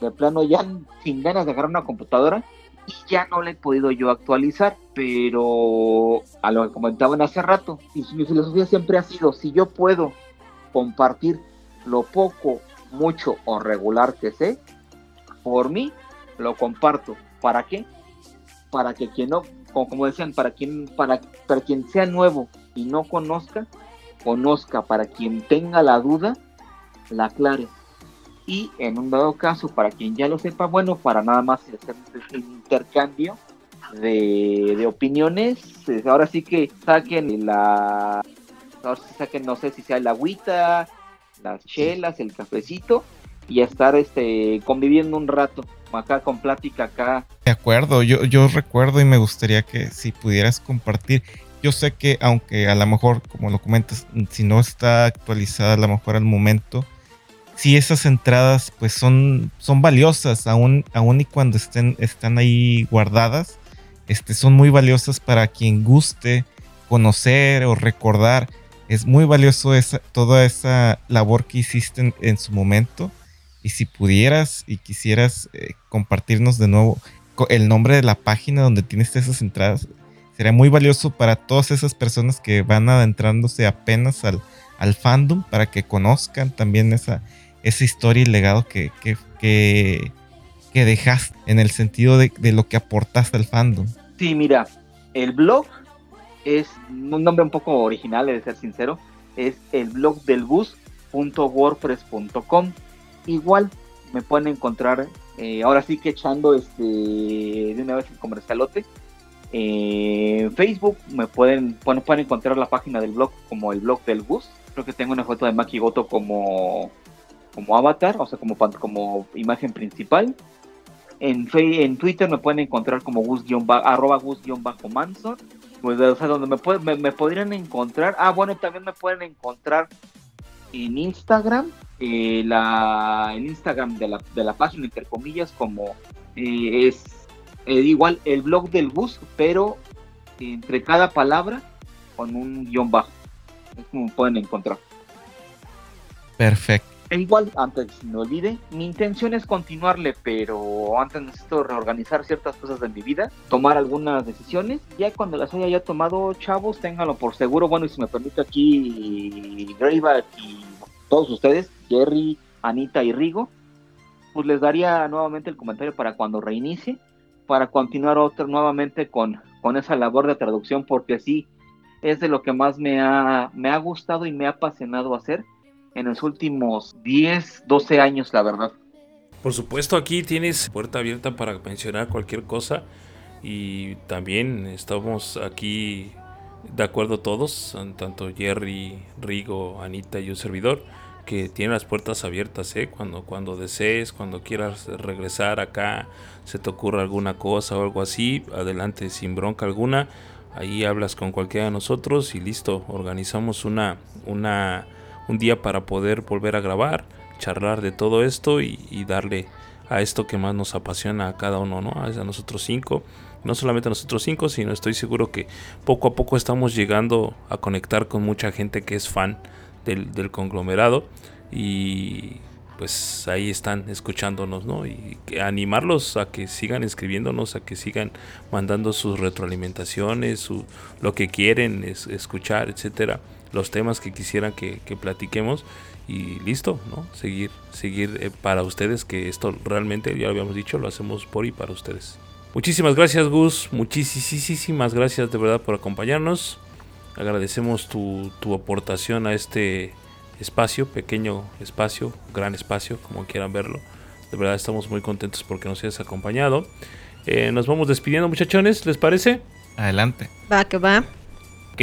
de plano ya sin ganas de agarrar una computadora y ya no le he podido yo actualizar, pero a lo que comentaban hace rato, y mi filosofía siempre ha sido, si yo puedo compartir lo poco, mucho o regular que sé, por mí lo comparto. ¿Para qué? Para que quien no como, decían, para quien, para, para quien sea nuevo y no conozca, conozca, para quien tenga la duda, la aclare. Y en un dado caso, para quien ya lo sepa, bueno, para nada más hacer el intercambio de, de opiniones, ahora sí que saquen la, ahora sí saquen, no sé si sea el agüita, las chelas, el cafecito, y estar este conviviendo un rato acá con plática acá. De acuerdo, yo, yo recuerdo y me gustaría que si pudieras compartir. Yo sé que aunque a lo mejor, como lo comentas, si no está actualizada a lo mejor al momento, si esas entradas pues son, son valiosas, aún, aún y cuando estén, están ahí guardadas, este, son muy valiosas para quien guste conocer o recordar. Es muy valioso esa, toda esa labor que hiciste en su momento Y si pudieras y quisieras eh, compartirnos de nuevo el nombre de la página donde tienes esas entradas, sería muy valioso para todas esas personas que van adentrándose apenas al, al fandom para que conozcan también esa, esa historia y legado que, que, que, dejaste en el sentido de, de, lo que aportaste al fandom. Sí, mira, el blog es un nombre un poco original, de ser sincero, es el blog del bus.wordpress.com. Igual me pueden encontrar, eh, ahora sí que echando este de una vez el comercialote. En Facebook me pueden, pueden, pueden encontrar la página del blog como el blog del bus. Creo que tengo una foto de Maki Goto como, como avatar, o sea, como, como imagen principal. En, en Twitter me pueden encontrar como gus arroba gus-manson. Pues, o sea, donde me, me, podrían encontrar. Ah, bueno, también me pueden encontrar en Instagram. Eh, la, el Instagram de la, de la página, entre comillas, como eh, es eh, igual el blog del bus, pero entre cada palabra con un guion bajo. Es como pueden encontrar. Perfecto. E igual, antes no me olvide, mi intención es continuarle, pero antes necesito reorganizar ciertas cosas de mi vida, tomar algunas decisiones. Ya cuando las haya ya tomado, chavos, ténganlo por seguro. Bueno, y si me permite aquí, Greyback y todos ustedes, Jerry, Anita y Rigo, pues les daría nuevamente el comentario para cuando reinicie, para continuar otro nuevamente con, con esa labor de traducción, porque sí, es de lo que más me ha, me ha gustado y me ha apasionado hacer en los últimos 10, 12 años, la verdad. Por supuesto, aquí tienes puerta abierta para mencionar cualquier cosa y también estamos aquí de acuerdo todos, tanto Jerry, Rigo, Anita y un servidor, que tienen las puertas abiertas, ¿eh? Cuando, cuando desees, cuando quieras regresar acá, se te ocurra alguna cosa o algo así, adelante sin bronca alguna. Ahí hablas con cualquiera de nosotros y listo, organizamos una, una un día para poder volver a grabar, charlar de todo esto y, darle a esto que más nos apasiona a cada uno, ¿no? A nosotros cinco. No solamente nosotros cinco, sino estoy seguro que poco a poco estamos llegando a conectar con mucha gente que es fan del, del conglomerado. Y pues ahí están escuchándonos, ¿no? Y animarlos a que sigan escribiéndonos, a que sigan mandando sus retroalimentaciones, su, lo que quieren es, escuchar, etcétera los temas que quisieran que, platiquemos y listo, ¿no? Seguir, seguir eh, para ustedes, que esto realmente, ya lo habíamos dicho, lo hacemos por y para ustedes. Muchísimas gracias Gus, muchísimas gracias de verdad por acompañarnos. Agradecemos tu, aportación a este espacio, pequeño espacio, gran espacio, como quieran verlo. De verdad estamos muy contentos porque nos hayas acompañado. Eh, nos vamos despidiendo muchachones, ¿les parece? Adelante. Va, que va. Ok,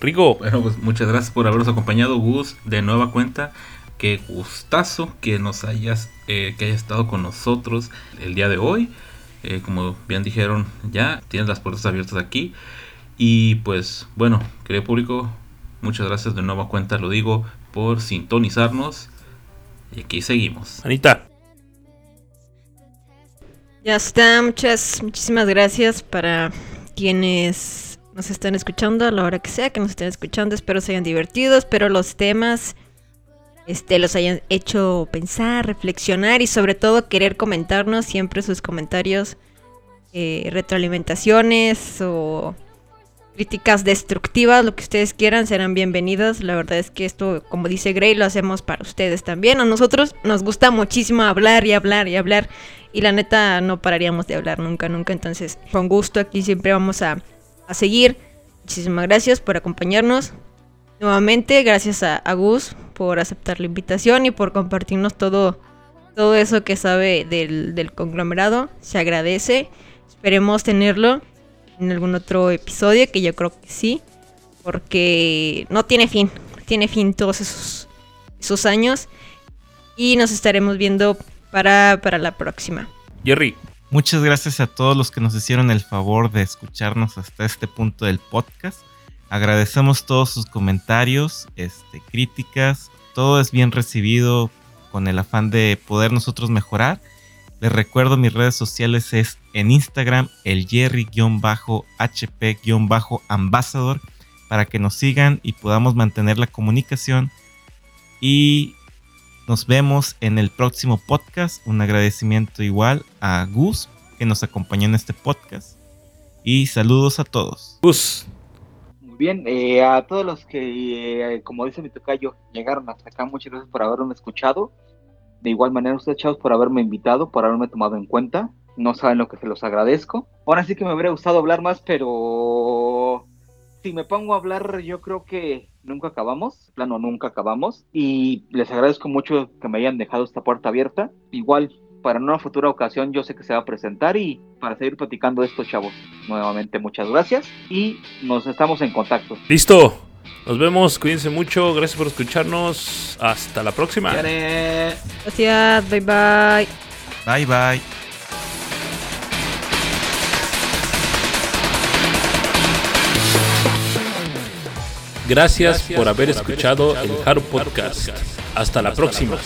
Rico. Bueno, pues muchas gracias por habernos acompañado, Gus, de nueva cuenta. Qué gustazo que nos hayas, eh, que hayas estado con nosotros el día de hoy. Eh, como bien dijeron ya, tienes las puertas abiertas aquí. Y pues bueno, querido público, muchas gracias de nueva cuenta, lo digo, por sintonizarnos. Y aquí seguimos. Anita. Ya está, muchas, muchísimas gracias para quienes nos están escuchando a la hora que sea que nos estén escuchando. Espero se hayan divertido, espero los temas este, los hayan hecho pensar, reflexionar y sobre todo querer comentarnos siempre sus comentarios, eh, retroalimentaciones o críticas destructivas, lo que ustedes quieran, serán bienvenidas. La verdad es que esto, como dice Gray, lo hacemos para ustedes también. A nosotros nos gusta muchísimo hablar y hablar y hablar. Y la neta no pararíamos de hablar nunca, nunca. Entonces, con gusto aquí siempre vamos a a seguir. Muchísimas gracias por acompañarnos. Nuevamente, gracias a, Gus por aceptar la invitación y por compartirnos todo, todo eso que sabe del, conglomerado. Se agradece. Esperemos tenerlo en algún otro episodio, que yo creo que sí. Porque no tiene fin. Tiene fin todos esos, esos años. Y nos estaremos viendo para, para la próxima. Jerry. Muchas gracias a todos los que nos hicieron el favor de escucharnos hasta este punto del podcast. Agradecemos todos sus comentarios, este, críticas, todo es bien recibido con el afán de poder nosotros mejorar. Les recuerdo mis redes sociales es en Instagram el Jerry-HP-Ambassador para que nos sigan y podamos mantener la comunicación. Y Nos vemos en el próximo podcast. Un agradecimiento igual a Gus que nos acompañó en este podcast. Y saludos a todos. Gus. Bien, eh, a todos los que, eh, como dice mi tocayo, llegaron hasta acá, muchas gracias por haberme escuchado. De igual manera, ustedes, chavos, por haberme invitado, por haberme tomado en cuenta. No saben lo que se los agradezco. Ahora sí que me hubiera gustado hablar más, pero si me pongo a hablar, yo creo que nunca acabamos, plano nunca acabamos. Y les agradezco mucho que me hayan dejado esta puerta abierta. Igual, para una futura ocasión, yo sé que se va a presentar y para seguir platicando de estos chavos. Nuevamente, muchas gracias y nos estamos en contacto. Listo. Nos vemos, cuídense mucho, gracias por escucharnos. Hasta la próxima. Gracias, bye bye. Bye bye. Gracias, por haber escuchado el Haru Podcast. Hasta la próxima.